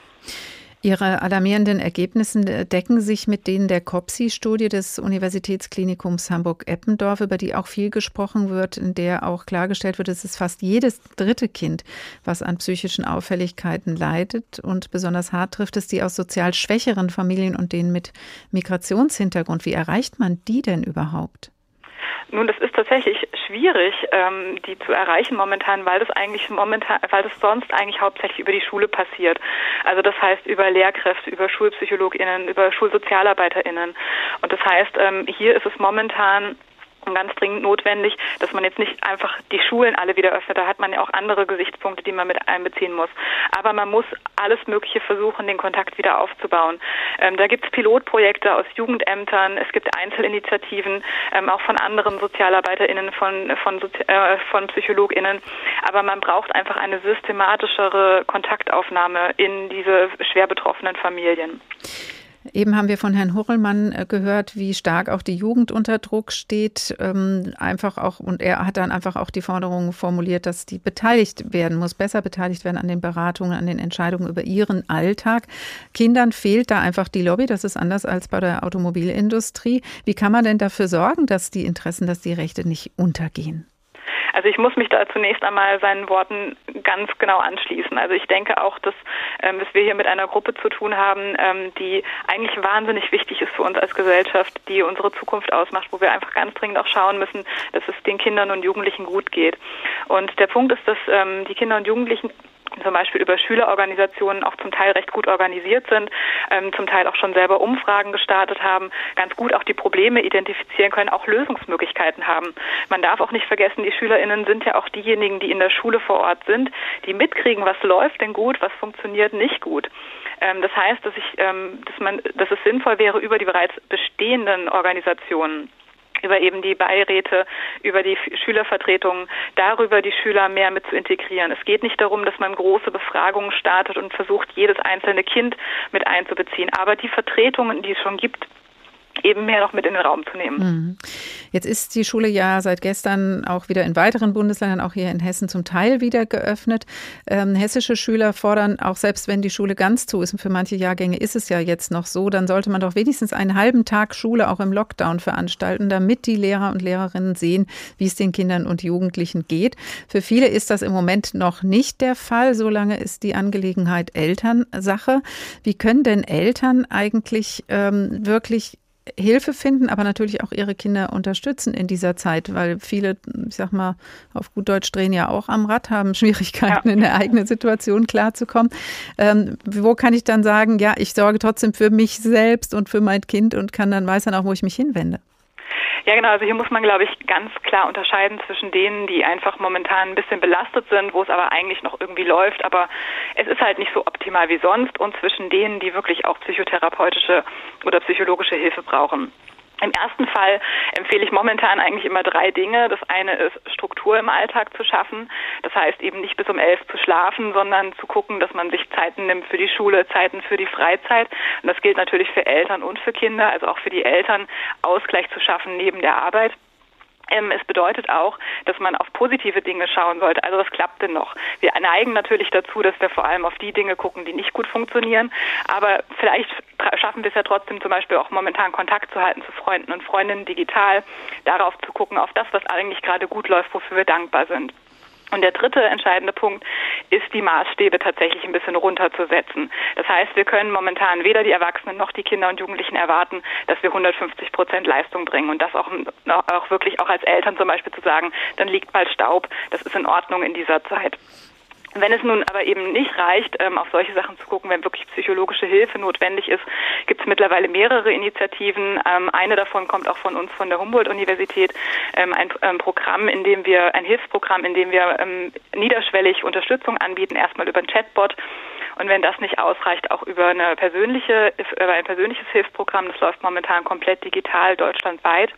Ihre alarmierenden Ergebnisse decken sich mit denen der COPSI-Studie des Universitätsklinikums Hamburg-Eppendorf, über die auch viel gesprochen wird, in der auch klargestellt wird, es ist fast jedes dritte Kind, was an psychischen Auffälligkeiten leidet. Und besonders hart trifft es die aus sozial schwächeren Familien und denen mit Migrationshintergrund. Wie erreicht man die denn überhaupt? Nun, das ist tatsächlich schwierig, ähm, die zu erreichen momentan, weil das eigentlich momentan, weil das sonst eigentlich hauptsächlich über die Schule passiert. Also das heißt über Lehrkräfte, über SchulpsychologInnen, über SchulsozialarbeiterInnen. Und das heißt, ähm, hier ist es momentan ganz dringend notwendig, dass man jetzt nicht einfach die Schulen alle wieder öffnet. Da hat man ja auch andere Gesichtspunkte, die man mit einbeziehen muss. Aber man muss alles Mögliche versuchen, den Kontakt wieder aufzubauen. Ähm, da gibt es Pilotprojekte aus Jugendämtern, es gibt Einzelinitiativen, ähm, auch von anderen SozialarbeiterInnen, von, von, äh, von PsychologInnen. Aber man braucht einfach eine systematischere Kontaktaufnahme in diese schwer betroffenen Familien. Eben haben wir von Herrn Hurrellmann äh, gehört, wie stark auch die Jugend unter Druck steht. Ähm, einfach auch, und er hat dann einfach auch die Forderung formuliert, dass die beteiligt werden muss, besser beteiligt werden an den Beratungen, an den Entscheidungen über ihren Alltag. Kindern fehlt da einfach die Lobby. Das ist anders als bei der Automobilindustrie. Wie kann man denn dafür sorgen, dass die Interessen, dass die Rechte nicht untergehen? Also ich muss mich da zunächst einmal seinen Worten ganz genau anschließen. Also ich denke auch, dass, ähm, dass wir hier mit einer Gruppe zu tun haben, ähm, die eigentlich wahnsinnig wichtig ist für uns als Gesellschaft, die unsere Zukunft ausmacht, wo wir einfach ganz dringend auch schauen müssen, dass es den Kindern und Jugendlichen gut geht. Und der Punkt ist, dass ähm, die Kinder und Jugendlichen zum Beispiel über Schülerorganisationen auch zum Teil recht gut organisiert sind, ähm, zum Teil auch schon selber Umfragen gestartet haben, ganz gut auch die Probleme identifizieren können, auch Lösungsmöglichkeiten haben. Man darf auch nicht vergessen, die SchülerInnen sind ja auch diejenigen, die in der Schule vor Ort sind, die mitkriegen, was läuft denn gut, was funktioniert nicht gut. Ähm, das heißt, dass ich, ähm, dass man, dass es sinnvoll wäre, über die bereits bestehenden Organisationen über eben die Beiräte, über die Schülervertretungen, darüber die Schüler mehr mit zu integrieren. Es geht nicht darum, dass man große Befragungen startet und versucht, jedes einzelne Kind mit einzubeziehen. Aber die Vertretungen, die es schon gibt, eben mehr noch mit in den Raum zu nehmen. Mhm. Jetzt ist die Schule ja seit gestern auch wieder in weiteren Bundesländern, auch hier in Hessen zum Teil wieder geöffnet. Ähm, hessische Schüler fordern, auch selbst wenn die Schule ganz zu ist, und für manche Jahrgänge ist es ja jetzt noch so, dann sollte man doch wenigstens einen halben Tag Schule auch im Lockdown veranstalten, damit die Lehrer und Lehrerinnen sehen, wie es den Kindern und Jugendlichen geht. Für viele ist das im Moment noch nicht der Fall. Solange ist die Angelegenheit Elternsache. Wie können denn Eltern eigentlich ähm, wirklich Hilfe finden, aber natürlich auch ihre Kinder unterstützen in dieser Zeit, weil viele, ich sag mal, auf gut Deutsch drehen ja auch am Rad, haben [LAUGHS] Schwierigkeiten ja. in der eigenen Situation klarzukommen. Ähm, wo kann ich dann sagen, ja, ich sorge trotzdem für mich selbst und für mein Kind und kann dann weiß dann auch, wo ich mich hinwende? Ja, genau. Also hier muss man, glaube ich, ganz klar unterscheiden zwischen denen, die einfach momentan ein bisschen belastet sind, wo es aber eigentlich noch irgendwie läuft, aber es ist halt nicht so optimal wie sonst und zwischen denen, die wirklich auch psychotherapeutische oder psychologische Hilfe brauchen. Im ersten Fall empfehle ich momentan eigentlich immer drei Dinge. Das eine ist, Struktur im Alltag zu schaffen. Das heißt eben nicht bis um elf zu schlafen, sondern zu gucken, dass man sich Zeiten nimmt für die Schule, Zeiten für die Freizeit. Und das gilt natürlich für Eltern und für Kinder, also auch für die Eltern, Ausgleich zu schaffen neben der Arbeit. Ähm, es bedeutet auch, dass man auf positive Dinge schauen sollte. Also was klappt denn noch? Wir neigen natürlich dazu, dass wir vor allem auf die Dinge gucken, die nicht gut funktionieren. Aber vielleicht schaffen wir es ja trotzdem zum Beispiel auch momentan Kontakt zu halten zu Freunden und Freundinnen digital, darauf zu gucken, auf das, was eigentlich gerade gut läuft, wofür wir dankbar sind. Und der dritte entscheidende Punkt ist, die Maßstäbe tatsächlich ein bisschen runterzusetzen. Das heißt, wir können momentan weder die Erwachsenen noch die Kinder und Jugendlichen erwarten, dass wir 150 Prozent Leistung bringen. Und das auch, auch wirklich auch als Eltern zum Beispiel zu sagen, dann liegt bald Staub, das ist in Ordnung in dieser Zeit. Wenn es nun aber eben nicht reicht, ähm, auf solche Sachen zu gucken, wenn wirklich psychologische Hilfe notwendig ist, gibt es mittlerweile mehrere Initiativen. Ähm, eine davon kommt auch von uns von der Humboldt-Universität, ähm, ein, Programm, in dem wir, ein Hilfsprogramm, in dem wir niederschwellig Unterstützung anbieten, erstmal über ein Chatbot. Und wenn das nicht ausreicht, auch über eine persönliche, über ein persönliches Hilfsprogramm, das läuft momentan komplett digital deutschlandweit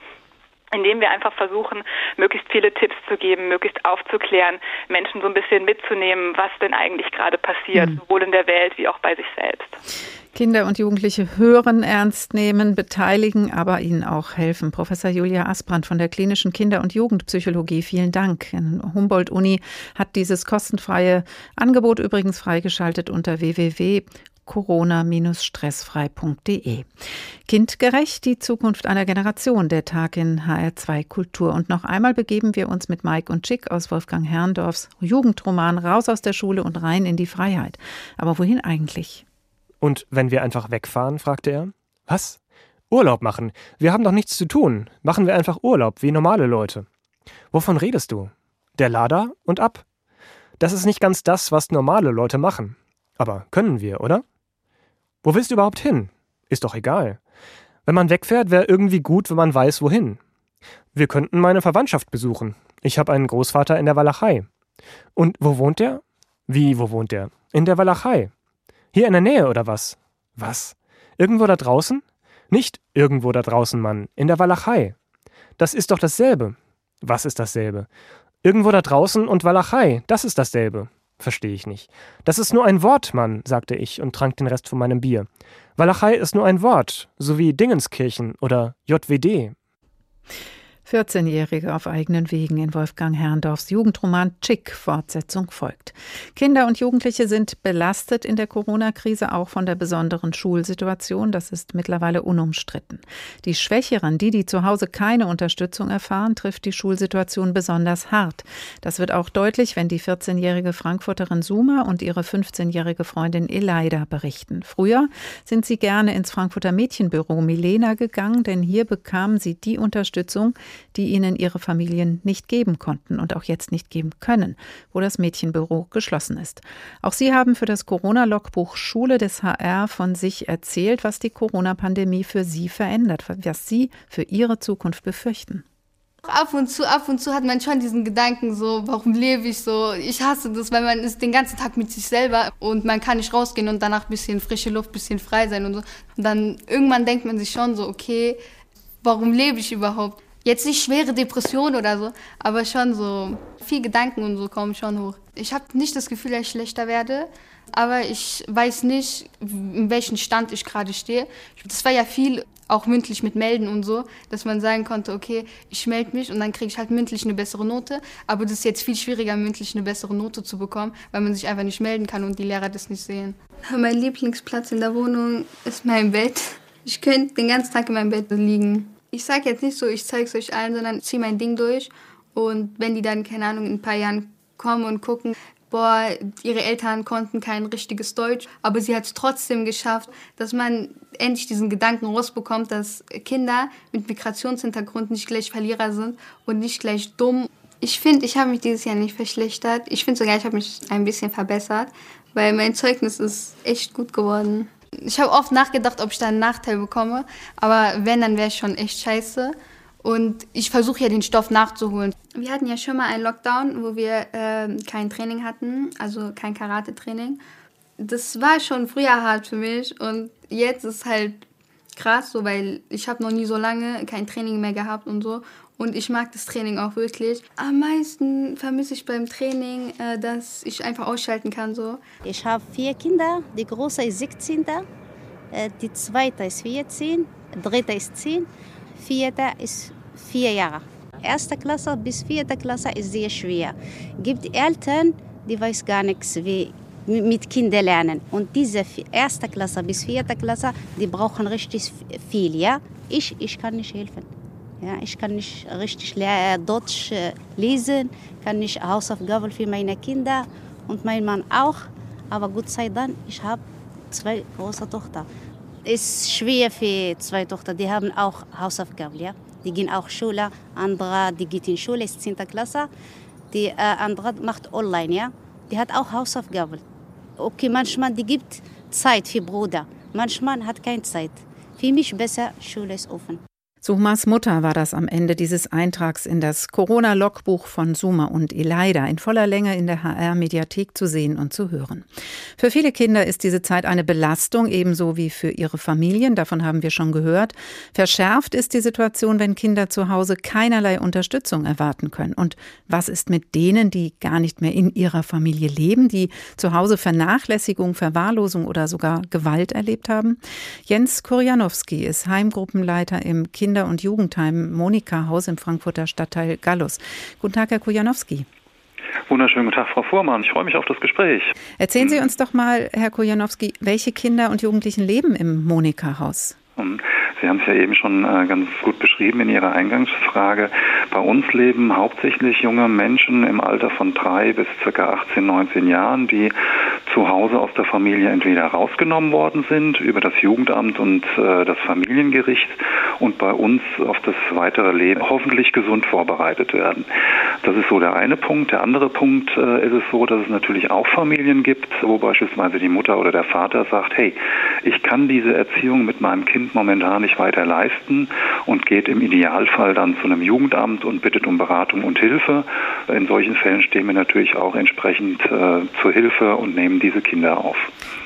indem wir einfach versuchen, möglichst viele Tipps zu geben, möglichst aufzuklären, Menschen so ein bisschen mitzunehmen, was denn eigentlich gerade passiert, mhm. sowohl in der Welt wie auch bei sich selbst. Kinder und Jugendliche hören, ernst nehmen, beteiligen, aber ihnen auch helfen. Professor Julia Asbrand von der klinischen Kinder- und Jugendpsychologie, vielen Dank. In Humboldt-Uni hat dieses kostenfreie Angebot übrigens freigeschaltet unter www corona-stressfrei.de. Kindgerecht, die Zukunft einer Generation, der Tag in HR2 Kultur. Und noch einmal begeben wir uns mit Mike und Chick aus Wolfgang Herrndorfs Jugendroman raus aus der Schule und rein in die Freiheit. Aber wohin eigentlich? Und wenn wir einfach wegfahren, fragte er. Was? Urlaub machen. Wir haben doch nichts zu tun. Machen wir einfach Urlaub, wie normale Leute. Wovon redest du? Der Lader und ab. Das ist nicht ganz das, was normale Leute machen. Aber können wir, oder? Wo willst du überhaupt hin? Ist doch egal. Wenn man wegfährt, wäre irgendwie gut, wenn man weiß, wohin. Wir könnten meine Verwandtschaft besuchen. Ich habe einen Großvater in der Walachei. Und wo wohnt der? Wie, wo wohnt der? In der Walachei. Hier in der Nähe oder was? Was? Irgendwo da draußen? Nicht irgendwo da draußen, Mann. In der Walachei. Das ist doch dasselbe. Was ist dasselbe? Irgendwo da draußen und Walachei, das ist dasselbe. Verstehe ich nicht. Das ist nur ein Wort, Mann, sagte ich und trank den Rest von meinem Bier. Walachei ist nur ein Wort, so wie Dingenskirchen oder JWD. 14-Jährige auf eigenen Wegen in Wolfgang Herrndorfs Jugendroman Chick. Fortsetzung folgt. Kinder und Jugendliche sind belastet in der Corona-Krise auch von der besonderen Schulsituation. Das ist mittlerweile unumstritten. Die Schwächeren, die, die zu Hause keine Unterstützung erfahren, trifft die Schulsituation besonders hart. Das wird auch deutlich, wenn die 14-jährige Frankfurterin Suma und ihre 15-jährige Freundin Elida berichten. Früher sind sie gerne ins Frankfurter Mädchenbüro Milena gegangen, denn hier bekamen sie die Unterstützung, die ihnen ihre Familien nicht geben konnten und auch jetzt nicht geben können, wo das Mädchenbüro geschlossen ist. Auch sie haben für das Corona-Logbuch Schule des HR von sich erzählt, was die Corona-Pandemie für sie verändert, was sie für ihre Zukunft befürchten. Ab und zu, ab und zu hat man schon diesen Gedanken so, warum lebe ich so? Ich hasse das, weil man ist den ganzen Tag mit sich selber und man kann nicht rausgehen und danach ein bisschen frische Luft, ein bisschen frei sein und so. Und dann irgendwann denkt man sich schon so, okay, warum lebe ich überhaupt? Jetzt nicht schwere Depression oder so, aber schon so viel Gedanken und so kommen schon hoch. Ich habe nicht das Gefühl, dass ich schlechter werde, aber ich weiß nicht, in welchem Stand ich gerade stehe. Das war ja viel auch mündlich mit Melden und so, dass man sagen konnte, okay, ich melde mich und dann kriege ich halt mündlich eine bessere Note. Aber das ist jetzt viel schwieriger, mündlich eine bessere Note zu bekommen, weil man sich einfach nicht melden kann und die Lehrer das nicht sehen. Mein Lieblingsplatz in der Wohnung ist mein Bett. Ich könnte den ganzen Tag in meinem Bett liegen ich sage jetzt nicht so, ich zeige es euch allen, sondern ziehe mein Ding durch. Und wenn die dann, keine Ahnung, in ein paar Jahren kommen und gucken, boah, ihre Eltern konnten kein richtiges Deutsch, aber sie hat es trotzdem geschafft, dass man endlich diesen Gedanken rausbekommt, dass Kinder mit Migrationshintergrund nicht gleich Verlierer sind und nicht gleich dumm. Ich finde, ich habe mich dieses Jahr nicht verschlechtert. Ich finde sogar, ich habe mich ein bisschen verbessert, weil mein Zeugnis ist echt gut geworden. Ich habe oft nachgedacht, ob ich da einen Nachteil bekomme, aber wenn, dann wäre ich schon echt scheiße. Und ich versuche ja den Stoff nachzuholen. Wir hatten ja schon mal einen Lockdown, wo wir äh, kein Training hatten, also kein Karate-Training. Das war schon früher hart für mich und jetzt ist halt krass, so, weil ich habe noch nie so lange kein Training mehr gehabt und so. Und ich mag das Training auch wirklich. Am meisten vermisse ich beim Training, äh, dass ich einfach ausschalten kann. So. Ich habe vier Kinder. Die große ist 16. Äh, die zweite ist 14. Die dritte ist 10. Vierte ist vier Jahre. Erste Klasse bis vierte Klasse ist sehr schwer. Gibt Eltern, die weiß gar nichts, wie mit Kindern lernen. Und diese erste Klasse bis vierte Klasse, die brauchen richtig viel. Ja? Ich, ich kann nicht helfen. Ja, ich kann nicht richtig Deutsch äh, lesen, kann nicht Hausaufgaben für meine Kinder und mein Mann auch. Aber Gott sei Dank, ich habe zwei große Tochter. Es ist schwer für zwei Tochter, die haben auch Hausaufgaben. Ja? Die gehen auch Schule, andere, die geht in Schule, ist 10. Klasse. Die äh, andere macht online, ja. Die hat auch Hausaufgaben. Okay, manchmal die gibt Zeit für Bruder, manchmal hat keine Zeit. Für mich besser, Schule ist offen. Sumas Mutter war das am Ende dieses Eintrags in das Corona-Logbuch von Suma und Elida in voller Länge in der HR-Mediathek zu sehen und zu hören. Für viele Kinder ist diese Zeit eine Belastung, ebenso wie für ihre Familien. Davon haben wir schon gehört. Verschärft ist die Situation, wenn Kinder zu Hause keinerlei Unterstützung erwarten können. Und was ist mit denen, die gar nicht mehr in ihrer Familie leben, die zu Hause Vernachlässigung, Verwahrlosung oder sogar Gewalt erlebt haben? Jens Kurjanowski ist Heimgruppenleiter im Kinder Kinder- und Jugendheim Monika Haus im Frankfurter Stadtteil Gallus. Guten Tag, Herr Kujanowski. Wunderschönen guten Tag, Frau Fuhrmann. Ich freue mich auf das Gespräch. Erzählen Sie uns doch mal, Herr Kujanowski, welche Kinder und Jugendlichen leben im Monika Haus? Sie haben es ja eben schon äh, ganz gut beschrieben in Ihrer Eingangsfrage. Bei uns leben hauptsächlich junge Menschen im Alter von drei bis circa 18, 19 Jahren, die zu Hause aus der Familie entweder rausgenommen worden sind über das Jugendamt und äh, das Familiengericht und bei uns auf das weitere Leben hoffentlich gesund vorbereitet werden. Das ist so der eine Punkt. Der andere Punkt äh, ist es so, dass es natürlich auch Familien gibt, wo beispielsweise die Mutter oder der Vater sagt, hey, ich kann diese Erziehung mit meinem Kind momentan nicht weiter leisten und geht im Idealfall dann zu einem Jugendamt und bittet um Beratung und Hilfe. In solchen Fällen stehen wir natürlich auch entsprechend äh, zur Hilfe und nehmen diese Kinder auf.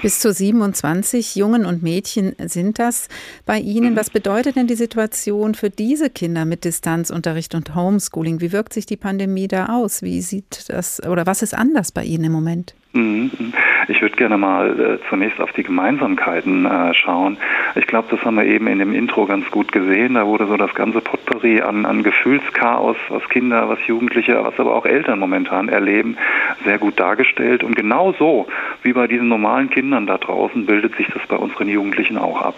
Bis zu 27 Jungen und Mädchen sind das bei Ihnen. Mhm. Was bedeutet denn die Situation für diese Kinder mit Distanzunterricht und Homeschooling? Wie wirkt sich die Pandemie da aus? Wie sieht das oder was ist anders bei Ihnen im Moment? Mhm. Ich würde gerne mal äh, zunächst auf die Gemeinsamkeiten äh, schauen. Ich glaube, das haben wir eben in dem Intro ganz gut gesehen. Da wurde so das ganze Potpourri an, an Gefühlschaos, was Kinder, was Jugendliche, was aber auch Eltern momentan erleben, sehr gut dargestellt. Und genau so wie bei diesen normalen Kindern da draußen bildet sich das bei unseren Jugendlichen auch ab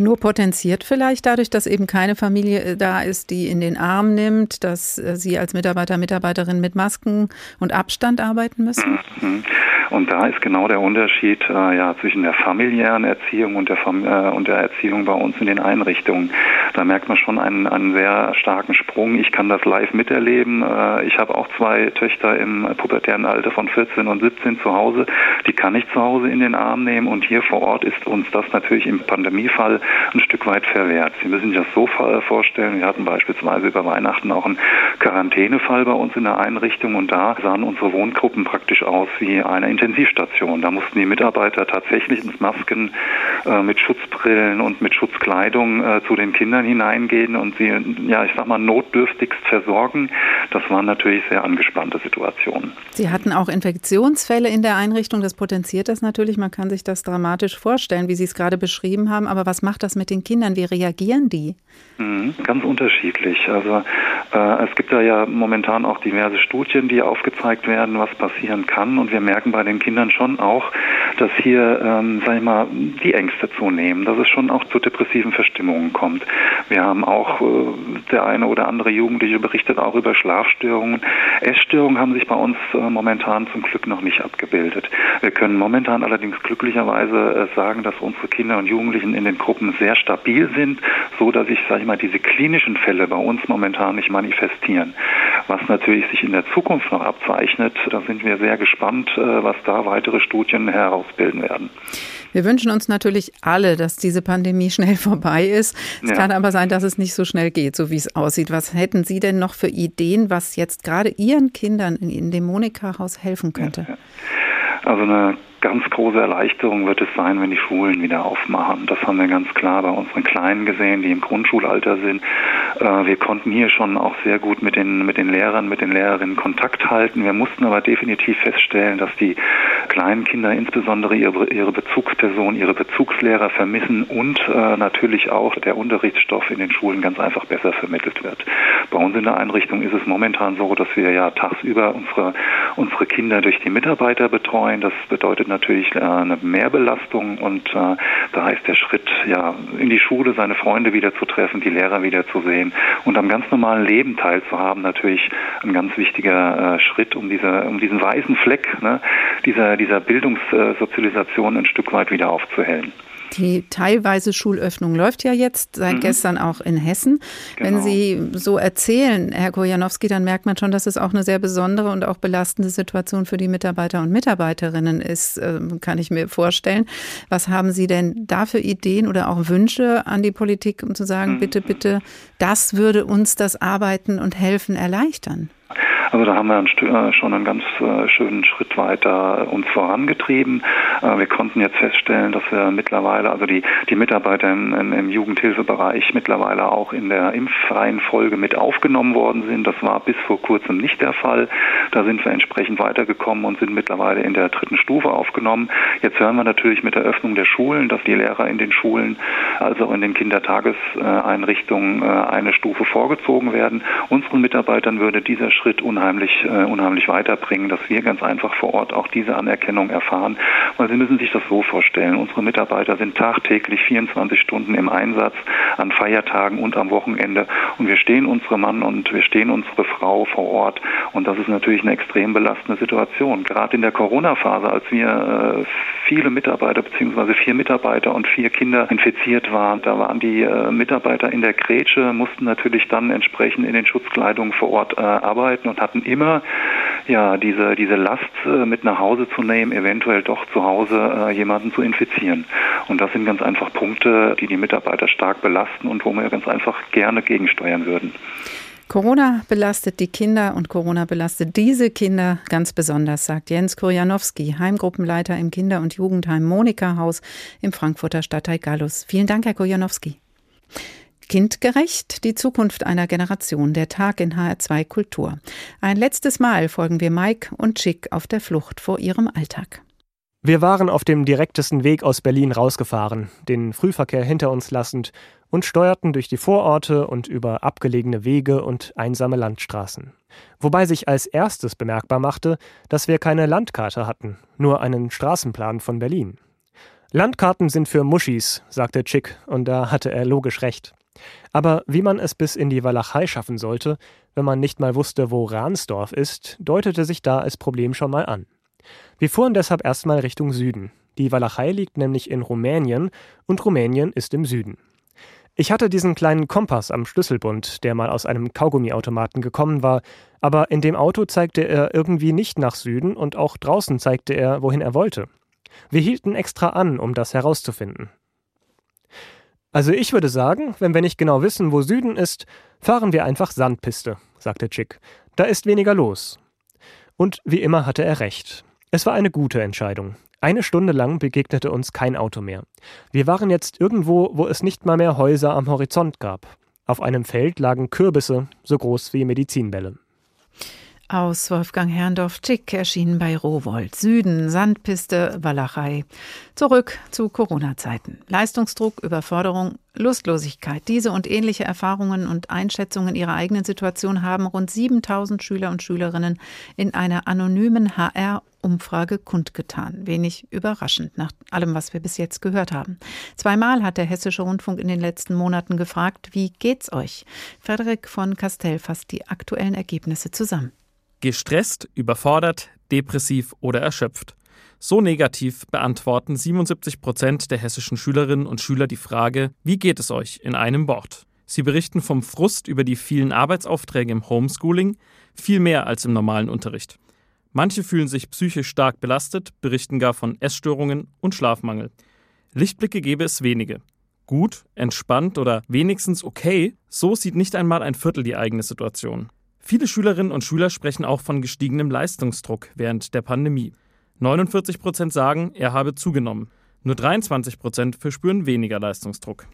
nur potenziert vielleicht dadurch, dass eben keine Familie äh, da ist, die in den Arm nimmt, dass äh, Sie als Mitarbeiter, Mitarbeiterin mit Masken und Abstand arbeiten müssen? Mhm. Und da ist genau der Unterschied äh, ja, zwischen der familiären Erziehung und der, Fam äh, und der Erziehung bei uns in den Einrichtungen. Da merkt man schon einen, einen sehr starken Sprung. Ich kann das live miterleben. Äh, ich habe auch zwei Töchter im pubertären Alter von 14 und 17 zu Hause. Die kann ich zu Hause in den Arm nehmen und hier vor Ort ist uns das natürlich im Pandemiefall ein Stück weit verwehrt. Sie müssen sich das so vorstellen. Wir hatten beispielsweise über Weihnachten auch einen Quarantänefall bei uns in der Einrichtung und da sahen unsere Wohngruppen praktisch aus wie eine Intensivstation. Da mussten die Mitarbeiter tatsächlich mit Masken, äh, mit Schutzbrillen und mit Schutzkleidung äh, zu den Kindern hineingehen und sie, ja, ich sag mal, notdürftigst versorgen. Das waren natürlich sehr angespannte Situationen. Sie hatten auch Infektionsfälle in der Einrichtung. Das potenziert das natürlich. Man kann sich das dramatisch vorstellen, wie Sie es gerade beschrieben haben. Aber was macht das mit den Kindern? Wie reagieren die? Mhm, ganz unterschiedlich. Also äh, es gibt da ja momentan auch diverse Studien, die aufgezeigt werden, was passieren kann. Und wir merken bei den Kindern schon auch, dass hier, ähm, sag ich mal, die Ängste zunehmen, dass es schon auch zu depressiven Verstimmungen kommt. Wir haben auch, äh, der eine oder andere Jugendliche berichtet auch über Schlafstörungen. Essstörungen haben sich bei uns äh, momentan zum Glück noch nicht abgebildet. Wir können momentan allerdings glücklicherweise äh, sagen, dass unsere Kinder und Jugendlichen in den Gruppen sehr stabil sind, so dass ich, sage ich mal, diese klinischen Fälle bei uns momentan nicht manifestieren. Was natürlich sich in der Zukunft noch abzeichnet, da sind wir sehr gespannt, äh, was da weitere Studien herausbilden werden. Wir wünschen uns natürlich alle, dass diese Pandemie [LAUGHS] schnell vorbei ist. Es ja. kann aber sein, dass es nicht so schnell geht, so wie es aussieht. Was hätten Sie denn noch für Ideen, was jetzt gerade Ihren Kindern in dem Monika-Haus helfen könnte? Ja, also eine ganz große Erleichterung wird es sein, wenn die Schulen wieder aufmachen. Das haben wir ganz klar bei unseren Kleinen gesehen, die im Grundschulalter sind. Äh, wir konnten hier schon auch sehr gut mit den, mit den Lehrern, mit den Lehrerinnen Kontakt halten. Wir mussten aber definitiv feststellen, dass die kleinen Kinder insbesondere ihre, ihre Bezugsperson, ihre Bezugslehrer vermissen und äh, natürlich auch der Unterrichtsstoff in den Schulen ganz einfach besser vermittelt wird. Bei uns in der Einrichtung ist es momentan so, dass wir ja tagsüber unsere, unsere Kinder durch die Mitarbeiter betreuen. Das bedeutet natürlich äh, eine Mehrbelastung und äh, da heißt der Schritt, ja, in die Schule seine Freunde wieder zu treffen, die Lehrer wieder zu sehen und am ganz normalen Leben teilzuhaben, natürlich ein ganz wichtiger äh, Schritt, um diese, um diesen weißen Fleck ne, dieser, dieser Bildungssozialisation ein Stück weit wieder aufzuhellen. Die teilweise Schulöffnung läuft ja jetzt seit mhm. gestern auch in Hessen. Genau. Wenn Sie so erzählen, Herr Kojanowski, dann merkt man schon, dass es auch eine sehr besondere und auch belastende Situation für die Mitarbeiter und Mitarbeiterinnen ist, ähm, kann ich mir vorstellen. Was haben Sie denn da für Ideen oder auch Wünsche an die Politik, um zu sagen, mhm. bitte, bitte, das würde uns das Arbeiten und Helfen erleichtern? Also da haben wir äh, schon einen ganz äh, schönen Schritt weiter uns vorangetrieben. Äh, wir konnten jetzt feststellen, dass wir mittlerweile, also die, die Mitarbeiter im, im Jugendhilfebereich mittlerweile auch in der impffreien Folge mit aufgenommen worden sind. Das war bis vor kurzem nicht der Fall. Da sind wir entsprechend weitergekommen und sind mittlerweile in der dritten Stufe aufgenommen. Jetzt hören wir natürlich mit der Öffnung der Schulen, dass die Lehrer in den Schulen, also in den Kindertageseinrichtungen, eine Stufe vorgezogen werden. Unseren Mitarbeitern würde dieser Schritt unheimlich unheimlich, äh, unheimlich weiterbringen, dass wir ganz einfach vor Ort auch diese Anerkennung erfahren. Weil Sie müssen sich das so vorstellen. Unsere Mitarbeiter sind tagtäglich 24 Stunden im Einsatz an Feiertagen und am Wochenende. Und wir stehen unsere Mann und wir stehen unsere Frau vor Ort. Und das ist natürlich eine extrem belastende Situation. Gerade in der Corona-Phase, als wir äh, viele Mitarbeiter beziehungsweise vier Mitarbeiter und vier Kinder infiziert waren, da waren die äh, Mitarbeiter in der Grätsche, mussten natürlich dann entsprechend in den Schutzkleidungen vor Ort arbeiten und hatten hatten immer ja diese diese Last äh, mit nach Hause zu nehmen, eventuell doch zu Hause äh, jemanden zu infizieren. Und das sind ganz einfach Punkte, die die Mitarbeiter stark belasten und wo wir ganz einfach gerne gegensteuern würden. Corona belastet die Kinder und Corona belastet diese Kinder ganz besonders, sagt Jens Kurjanowski, Heimgruppenleiter im Kinder- und Jugendheim Monika Haus im Frankfurter Stadtteil Gallus. Vielen Dank, Herr Kurjanowski. Kindgerecht, die Zukunft einer Generation, der Tag in HR2 Kultur. Ein letztes Mal folgen wir Mike und Chick auf der Flucht vor ihrem Alltag. Wir waren auf dem direktesten Weg aus Berlin rausgefahren, den Frühverkehr hinter uns lassend und steuerten durch die Vororte und über abgelegene Wege und einsame Landstraßen. Wobei sich als erstes bemerkbar machte, dass wir keine Landkarte hatten, nur einen Straßenplan von Berlin. Landkarten sind für Muschis, sagte Chick, und da hatte er logisch recht. Aber wie man es bis in die Walachei schaffen sollte, wenn man nicht mal wusste, wo Ransdorf ist, deutete sich da als Problem schon mal an. Wir fuhren deshalb erstmal Richtung Süden. Die Walachei liegt nämlich in Rumänien und Rumänien ist im Süden. Ich hatte diesen kleinen Kompass am Schlüsselbund, der mal aus einem Kaugummiautomaten gekommen war, aber in dem Auto zeigte er irgendwie nicht nach Süden und auch draußen zeigte er, wohin er wollte. Wir hielten extra an, um das herauszufinden. Also ich würde sagen, wenn wir nicht genau wissen, wo Süden ist, fahren wir einfach Sandpiste, sagte Chick. Da ist weniger los. Und wie immer hatte er recht. Es war eine gute Entscheidung. Eine Stunde lang begegnete uns kein Auto mehr. Wir waren jetzt irgendwo, wo es nicht mal mehr Häuser am Horizont gab. Auf einem Feld lagen Kürbisse, so groß wie Medizinbälle. Aus Wolfgang Herrndorf-Tschick erschienen bei Rowold. Süden, Sandpiste, Walachei. Zurück zu Corona-Zeiten. Leistungsdruck, Überforderung, Lustlosigkeit. Diese und ähnliche Erfahrungen und Einschätzungen ihrer eigenen Situation haben rund 7000 Schüler und Schülerinnen in einer anonymen HR-Umfrage kundgetan. Wenig überraschend nach allem, was wir bis jetzt gehört haben. Zweimal hat der Hessische Rundfunk in den letzten Monaten gefragt, wie geht's euch? Frederik von Castell fasst die aktuellen Ergebnisse zusammen. Gestresst, überfordert, depressiv oder erschöpft. So negativ beantworten 77 Prozent der hessischen Schülerinnen und Schüler die Frage, wie geht es euch in einem Wort? Sie berichten vom Frust über die vielen Arbeitsaufträge im Homeschooling, viel mehr als im normalen Unterricht. Manche fühlen sich psychisch stark belastet, berichten gar von Essstörungen und Schlafmangel. Lichtblicke gäbe es wenige. Gut, entspannt oder wenigstens okay, so sieht nicht einmal ein Viertel die eigene Situation. Viele Schülerinnen und Schüler sprechen auch von gestiegenem Leistungsdruck während der Pandemie. 49 Prozent sagen, er habe zugenommen. Nur 23 Prozent verspüren weniger Leistungsdruck.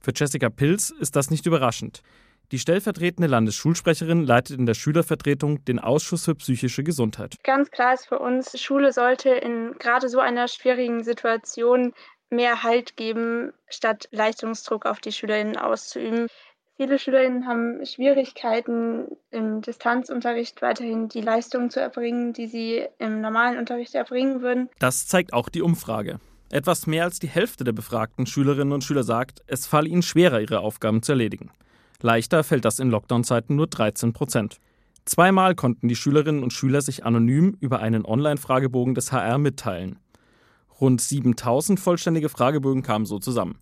Für Jessica Pilz ist das nicht überraschend. Die stellvertretende Landesschulsprecherin leitet in der Schülervertretung den Ausschuss für psychische Gesundheit. Ganz klar ist für uns, Schule sollte in gerade so einer schwierigen Situation mehr Halt geben, statt Leistungsdruck auf die Schülerinnen auszuüben. Viele Schülerinnen haben Schwierigkeiten, im Distanzunterricht weiterhin die Leistungen zu erbringen, die sie im normalen Unterricht erbringen würden. Das zeigt auch die Umfrage. Etwas mehr als die Hälfte der befragten Schülerinnen und Schüler sagt, es falle ihnen schwerer, ihre Aufgaben zu erledigen. Leichter fällt das in Lockdown-Zeiten nur 13 Prozent. Zweimal konnten die Schülerinnen und Schüler sich anonym über einen Online-Fragebogen des HR mitteilen. Rund 7000 vollständige Fragebögen kamen so zusammen.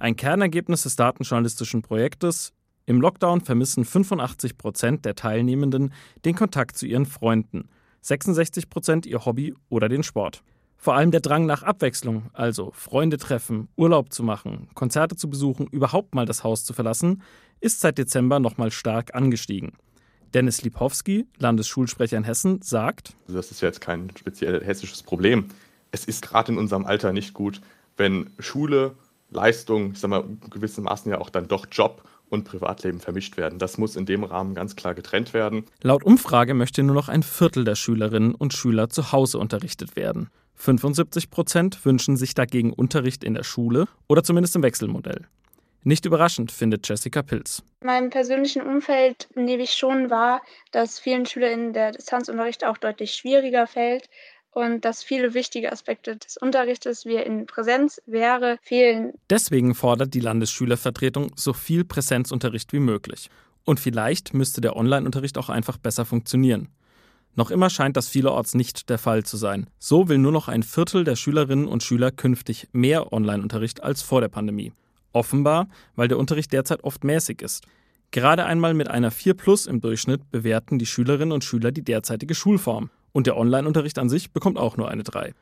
Ein Kernergebnis des datenjournalistischen Projektes im Lockdown vermissen 85 Prozent der Teilnehmenden den Kontakt zu ihren Freunden, 66 Prozent ihr Hobby oder den Sport. Vor allem der Drang nach Abwechslung, also Freunde treffen, Urlaub zu machen, Konzerte zu besuchen, überhaupt mal das Haus zu verlassen, ist seit Dezember nochmal stark angestiegen. Dennis Lipowski, Landesschulsprecher in Hessen, sagt: also Das ist ja jetzt kein speziell hessisches Problem es ist gerade in unserem Alter nicht gut, wenn Schule, Leistung, ich sag mal, gewissermaßen ja auch dann doch Job und Privatleben vermischt werden. Das muss in dem Rahmen ganz klar getrennt werden. Laut Umfrage möchte nur noch ein Viertel der Schülerinnen und Schüler zu Hause unterrichtet werden. 75 Prozent wünschen sich dagegen Unterricht in der Schule oder zumindest im Wechselmodell. Nicht überraschend, findet Jessica Pilz. In meinem persönlichen Umfeld nehme ich schon wahr, dass vielen SchülerInnen der Distanzunterricht auch deutlich schwieriger fällt und dass viele wichtige Aspekte des Unterrichtes, wie in Präsenz wäre, fehlen. Deswegen fordert die Landesschülervertretung so viel Präsenzunterricht wie möglich. Und vielleicht müsste der Online-Unterricht auch einfach besser funktionieren. Noch immer scheint das vielerorts nicht der Fall zu sein. So will nur noch ein Viertel der Schülerinnen und Schüler künftig mehr Online-Unterricht als vor der Pandemie. Offenbar, weil der Unterricht derzeit oft mäßig ist. Gerade einmal mit einer 4 Plus im Durchschnitt bewerten die Schülerinnen und Schüler die derzeitige Schulform. Und der Online-Unterricht an sich bekommt auch nur eine 3.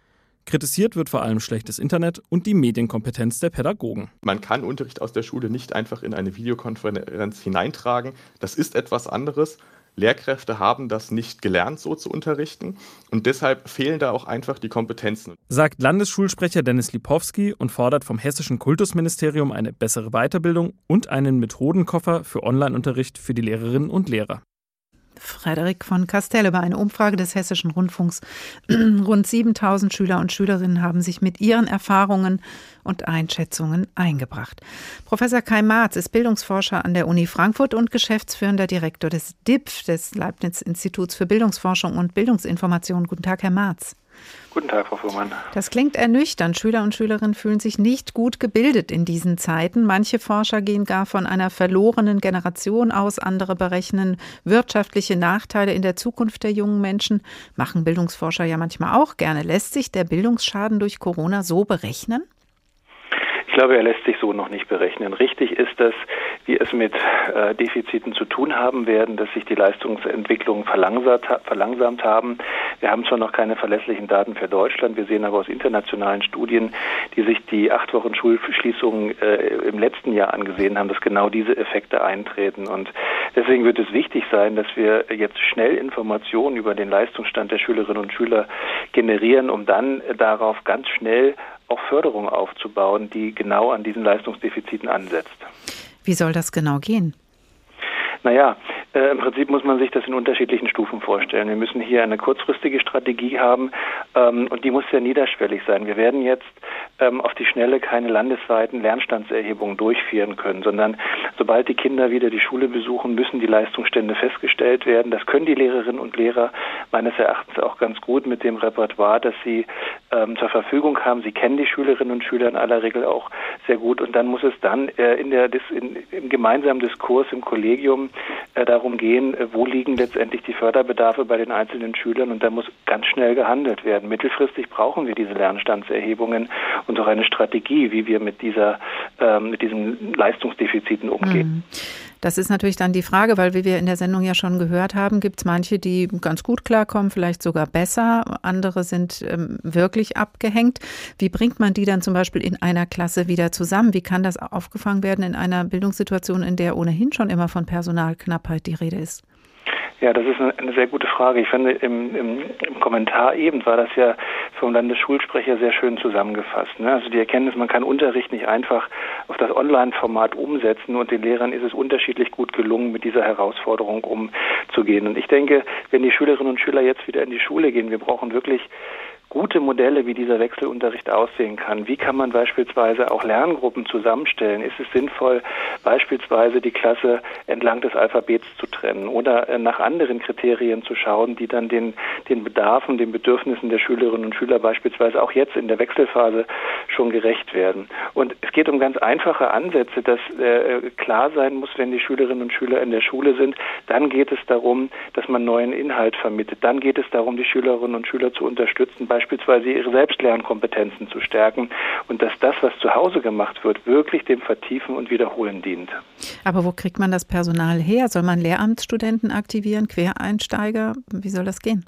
Kritisiert wird vor allem schlechtes Internet und die Medienkompetenz der Pädagogen. Man kann Unterricht aus der Schule nicht einfach in eine Videokonferenz hineintragen. Das ist etwas anderes. Lehrkräfte haben das nicht gelernt, so zu unterrichten. Und deshalb fehlen da auch einfach die Kompetenzen. Sagt Landesschulsprecher Dennis Lipowski und fordert vom Hessischen Kultusministerium eine bessere Weiterbildung und einen Methodenkoffer für Online-Unterricht für die Lehrerinnen und Lehrer. Frederik von Castell über eine Umfrage des Hessischen Rundfunks. [CLEARS THROAT] Rund 7000 Schüler und Schülerinnen haben sich mit ihren Erfahrungen und Einschätzungen eingebracht. Professor Kai Marz ist Bildungsforscher an der Uni Frankfurt und geschäftsführender Direktor des DIPF, des Leibniz Instituts für Bildungsforschung und Bildungsinformation. Guten Tag, Herr Marz. Guten Tag, Frau Fuhrmann. Das klingt ernüchternd. Schüler und Schülerinnen fühlen sich nicht gut gebildet in diesen Zeiten. Manche Forscher gehen gar von einer verlorenen Generation aus, andere berechnen wirtschaftliche Nachteile in der Zukunft der jungen Menschen. Machen Bildungsforscher ja manchmal auch gerne. Lässt sich der Bildungsschaden durch Corona so berechnen? Glaube, er lässt sich so noch nicht berechnen. Richtig ist, dass wir es mit äh, Defiziten zu tun haben werden, dass sich die Leistungsentwicklung verlangsamt, haben. Wir haben zwar noch keine verlässlichen Daten für Deutschland, wir sehen aber aus internationalen Studien, die sich die acht Wochen Schulschließung äh, im letzten Jahr angesehen haben, dass genau diese Effekte eintreten. Und deswegen wird es wichtig sein, dass wir jetzt schnell Informationen über den Leistungsstand der Schülerinnen und Schüler generieren, um dann darauf ganz schnell auch Förderung aufzubauen, die genau an diesen Leistungsdefiziten ansetzt. Wie soll das genau gehen? Naja, äh, im Prinzip muss man sich das in unterschiedlichen Stufen vorstellen. Wir müssen hier eine kurzfristige Strategie haben ähm, und die muss sehr niederschwellig sein. Wir werden jetzt ähm, auf die Schnelle keine landesweiten Lernstandserhebungen durchführen können, sondern sobald die Kinder wieder die Schule besuchen, müssen die Leistungsstände festgestellt werden. Das können die Lehrerinnen und Lehrer meines Erachtens auch ganz gut mit dem Repertoire, das sie ähm, zur Verfügung haben. Sie kennen die Schülerinnen und Schüler in aller Regel auch sehr gut und dann muss es dann äh, in der, in, im gemeinsamen Diskurs im Kollegium darum gehen, äh, wo liegen letztendlich die Förderbedarfe bei den einzelnen Schülern und da muss ganz schnell gehandelt werden. Mittelfristig brauchen wir diese Lernstandserhebungen und auch eine Strategie, wie wir mit dieser, ähm, mit diesen Leistungsdefiziten umgehen. Das ist natürlich dann die Frage, weil wie wir in der Sendung ja schon gehört haben, gibt es manche, die ganz gut klarkommen, vielleicht sogar besser. Andere sind ähm, wirklich abgehängt. Wie bringt man die dann zum Beispiel in einer Klasse wieder zusammen? Wie kann das aufgefangen werden in einer Bildungssituation, in der ohnehin schon immer von Personalknappheit die Rede ist? Ja, das ist eine sehr gute Frage. Ich finde, im, im, im Kommentar eben war das ja vom Landesschulsprecher sehr schön zusammengefasst. Ne? Also die Erkenntnis, man kann Unterricht nicht einfach auf das Online-Format umsetzen und den Lehrern ist es unterschiedlich gut gelungen, mit dieser Herausforderung umzugehen. Und ich denke, wenn die Schülerinnen und Schüler jetzt wieder in die Schule gehen, wir brauchen wirklich gute Modelle, wie dieser Wechselunterricht aussehen kann. Wie kann man beispielsweise auch Lerngruppen zusammenstellen? Ist es sinnvoll, beispielsweise die Klasse entlang des Alphabets zu trennen oder äh, nach anderen Kriterien zu schauen, die dann den, den Bedarfen, den Bedürfnissen der Schülerinnen und Schüler beispielsweise auch jetzt in der Wechselphase schon gerecht werden? Und es geht um ganz einfache Ansätze, dass äh, klar sein muss, wenn die Schülerinnen und Schüler in der Schule sind, dann geht es darum, dass man neuen Inhalt vermittelt. Dann geht es darum, die Schülerinnen und Schüler zu unterstützen, beispielsweise ihre Selbstlernkompetenzen zu stärken und dass das, was zu Hause gemacht wird, wirklich dem Vertiefen und Wiederholen dient. Aber wo kriegt man das Personal her? Soll man Lehramtsstudenten aktivieren, Quereinsteiger? Wie soll das gehen?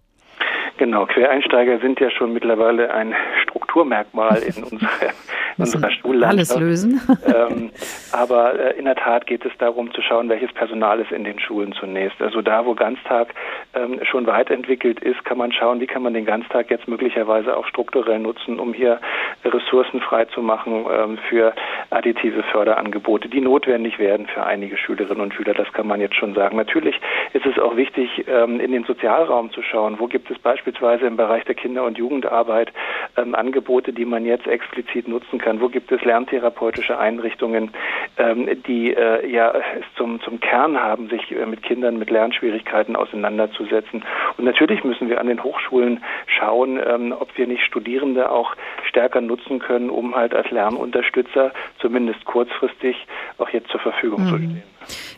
Genau, Quereinsteiger sind ja schon mittlerweile ein Strukturmerkmal in [LAUGHS] unserer, in unserer Schullandschaft. Alles lösen. [LAUGHS] ähm, aber äh, in der Tat geht es darum zu schauen, welches Personal ist in den Schulen zunächst. Also da, wo Ganztag ähm, schon weit entwickelt ist, kann man schauen, wie kann man den Ganztag jetzt möglicherweise auch strukturell nutzen, um hier Ressourcen freizumachen ähm, für additive Förderangebote, die notwendig werden für einige Schülerinnen und Schüler. Das kann man jetzt schon sagen. Natürlich ist es auch wichtig, ähm, in den Sozialraum zu schauen. Wo gibt es beispielsweise beispielsweise im Bereich der Kinder- und Jugendarbeit ähm, Angebote, die man jetzt explizit nutzen kann? Wo gibt es lerntherapeutische Einrichtungen, ähm, die äh, ja es zum, zum Kern haben, sich äh, mit Kindern mit Lernschwierigkeiten auseinanderzusetzen? Und natürlich müssen wir an den Hochschulen schauen, ähm, ob wir nicht Studierende auch stärker nutzen können, um halt als Lernunterstützer zumindest kurzfristig auch jetzt zur Verfügung mhm. zu stehen.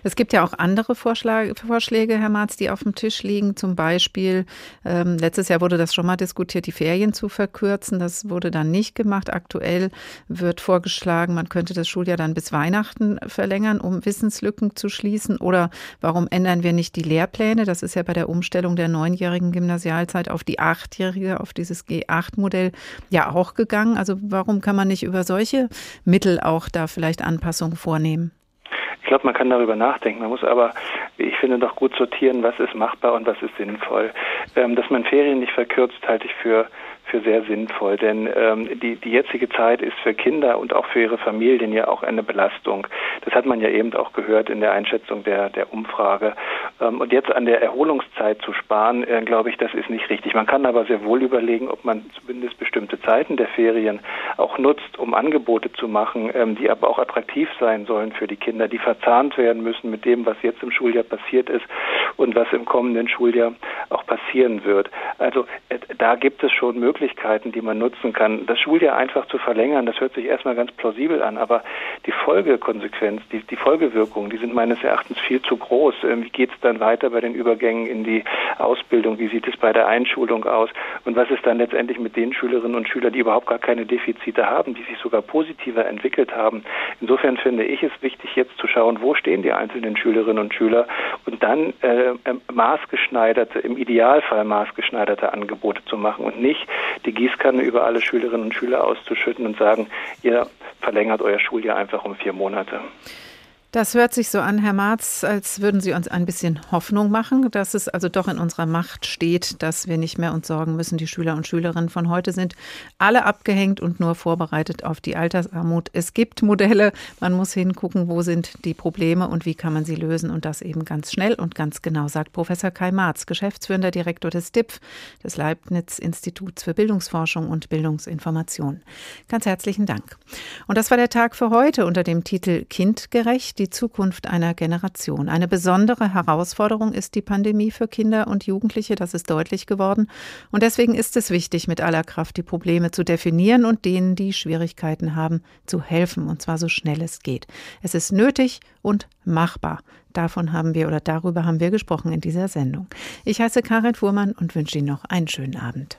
Es gibt ja auch andere Vorschläge, Vorschläge, Herr Marz, die auf dem Tisch liegen. Zum Beispiel, ähm, letztes Jahr wurde das schon mal diskutiert, die Ferien zu verkürzen. Das wurde dann nicht gemacht. Aktuell wird vorgeschlagen, man könnte das Schuljahr dann bis Weihnachten verlängern, um Wissenslücken zu schließen. Oder warum ändern wir nicht die Lehrpläne? Das ist ja bei der Umstellung der neunjährigen Gymnasialzeit auf die achtjährige, auf dieses G8-Modell ja auch gegangen. Also warum kann man nicht über solche Mittel auch da vielleicht Anpassungen vornehmen? Ich glaube, man kann darüber nachdenken. Man muss aber, ich finde, doch gut sortieren, was ist machbar und was ist sinnvoll. Ähm, dass man Ferien nicht verkürzt, halte ich für für sehr sinnvoll, denn ähm, die, die jetzige Zeit ist für Kinder und auch für ihre Familien ja auch eine Belastung. Das hat man ja eben auch gehört in der Einschätzung der, der Umfrage. Ähm, und jetzt an der Erholungszeit zu sparen, äh, glaube ich, das ist nicht richtig. Man kann aber sehr wohl überlegen, ob man zumindest bestimmte Zeiten der Ferien auch nutzt, um Angebote zu machen, ähm, die aber auch attraktiv sein sollen für die Kinder, die verzahnt werden müssen mit dem, was jetzt im Schuljahr passiert ist und was im kommenden Schuljahr auch passieren wird. Also äh, da gibt es schon Möglichkeiten, Möglichkeiten, die man nutzen kann. Das Schuljahr einfach zu verlängern, das hört sich erstmal ganz plausibel an, aber die Folgekonsequenz, die, die Folgewirkungen, die sind meines Erachtens viel zu groß. Ähm, wie geht es dann weiter bei den Übergängen in die Ausbildung? Wie sieht es bei der Einschulung aus? Und was ist dann letztendlich mit den Schülerinnen und Schülern, die überhaupt gar keine Defizite haben, die sich sogar positiver entwickelt haben? Insofern finde ich es wichtig, jetzt zu schauen, wo stehen die einzelnen Schülerinnen und Schüler und dann äh, maßgeschneiderte, im Idealfall maßgeschneiderte Angebote zu machen und nicht die Gießkanne über alle Schülerinnen und Schüler auszuschütten und sagen, ihr verlängert euer Schuljahr einfach um vier Monate. Das hört sich so an, Herr Marz, als würden Sie uns ein bisschen Hoffnung machen, dass es also doch in unserer Macht steht, dass wir nicht mehr uns sorgen müssen. Die Schüler und Schülerinnen von heute sind alle abgehängt und nur vorbereitet auf die Altersarmut. Es gibt Modelle, man muss hingucken, wo sind die Probleme und wie kann man sie lösen und das eben ganz schnell und ganz genau, sagt Professor Kai Marz, geschäftsführender Direktor des DIPF, des Leibniz-Instituts für Bildungsforschung und Bildungsinformation. Ganz herzlichen Dank. Und das war der Tag für heute unter dem Titel Kindgerecht die Zukunft einer Generation. Eine besondere Herausforderung ist die Pandemie für Kinder und Jugendliche, das ist deutlich geworden. Und deswegen ist es wichtig, mit aller Kraft die Probleme zu definieren und denen, die Schwierigkeiten haben, zu helfen, und zwar so schnell es geht. Es ist nötig und machbar. Davon haben wir oder darüber haben wir gesprochen in dieser Sendung. Ich heiße Karin Fuhrmann und wünsche Ihnen noch einen schönen Abend.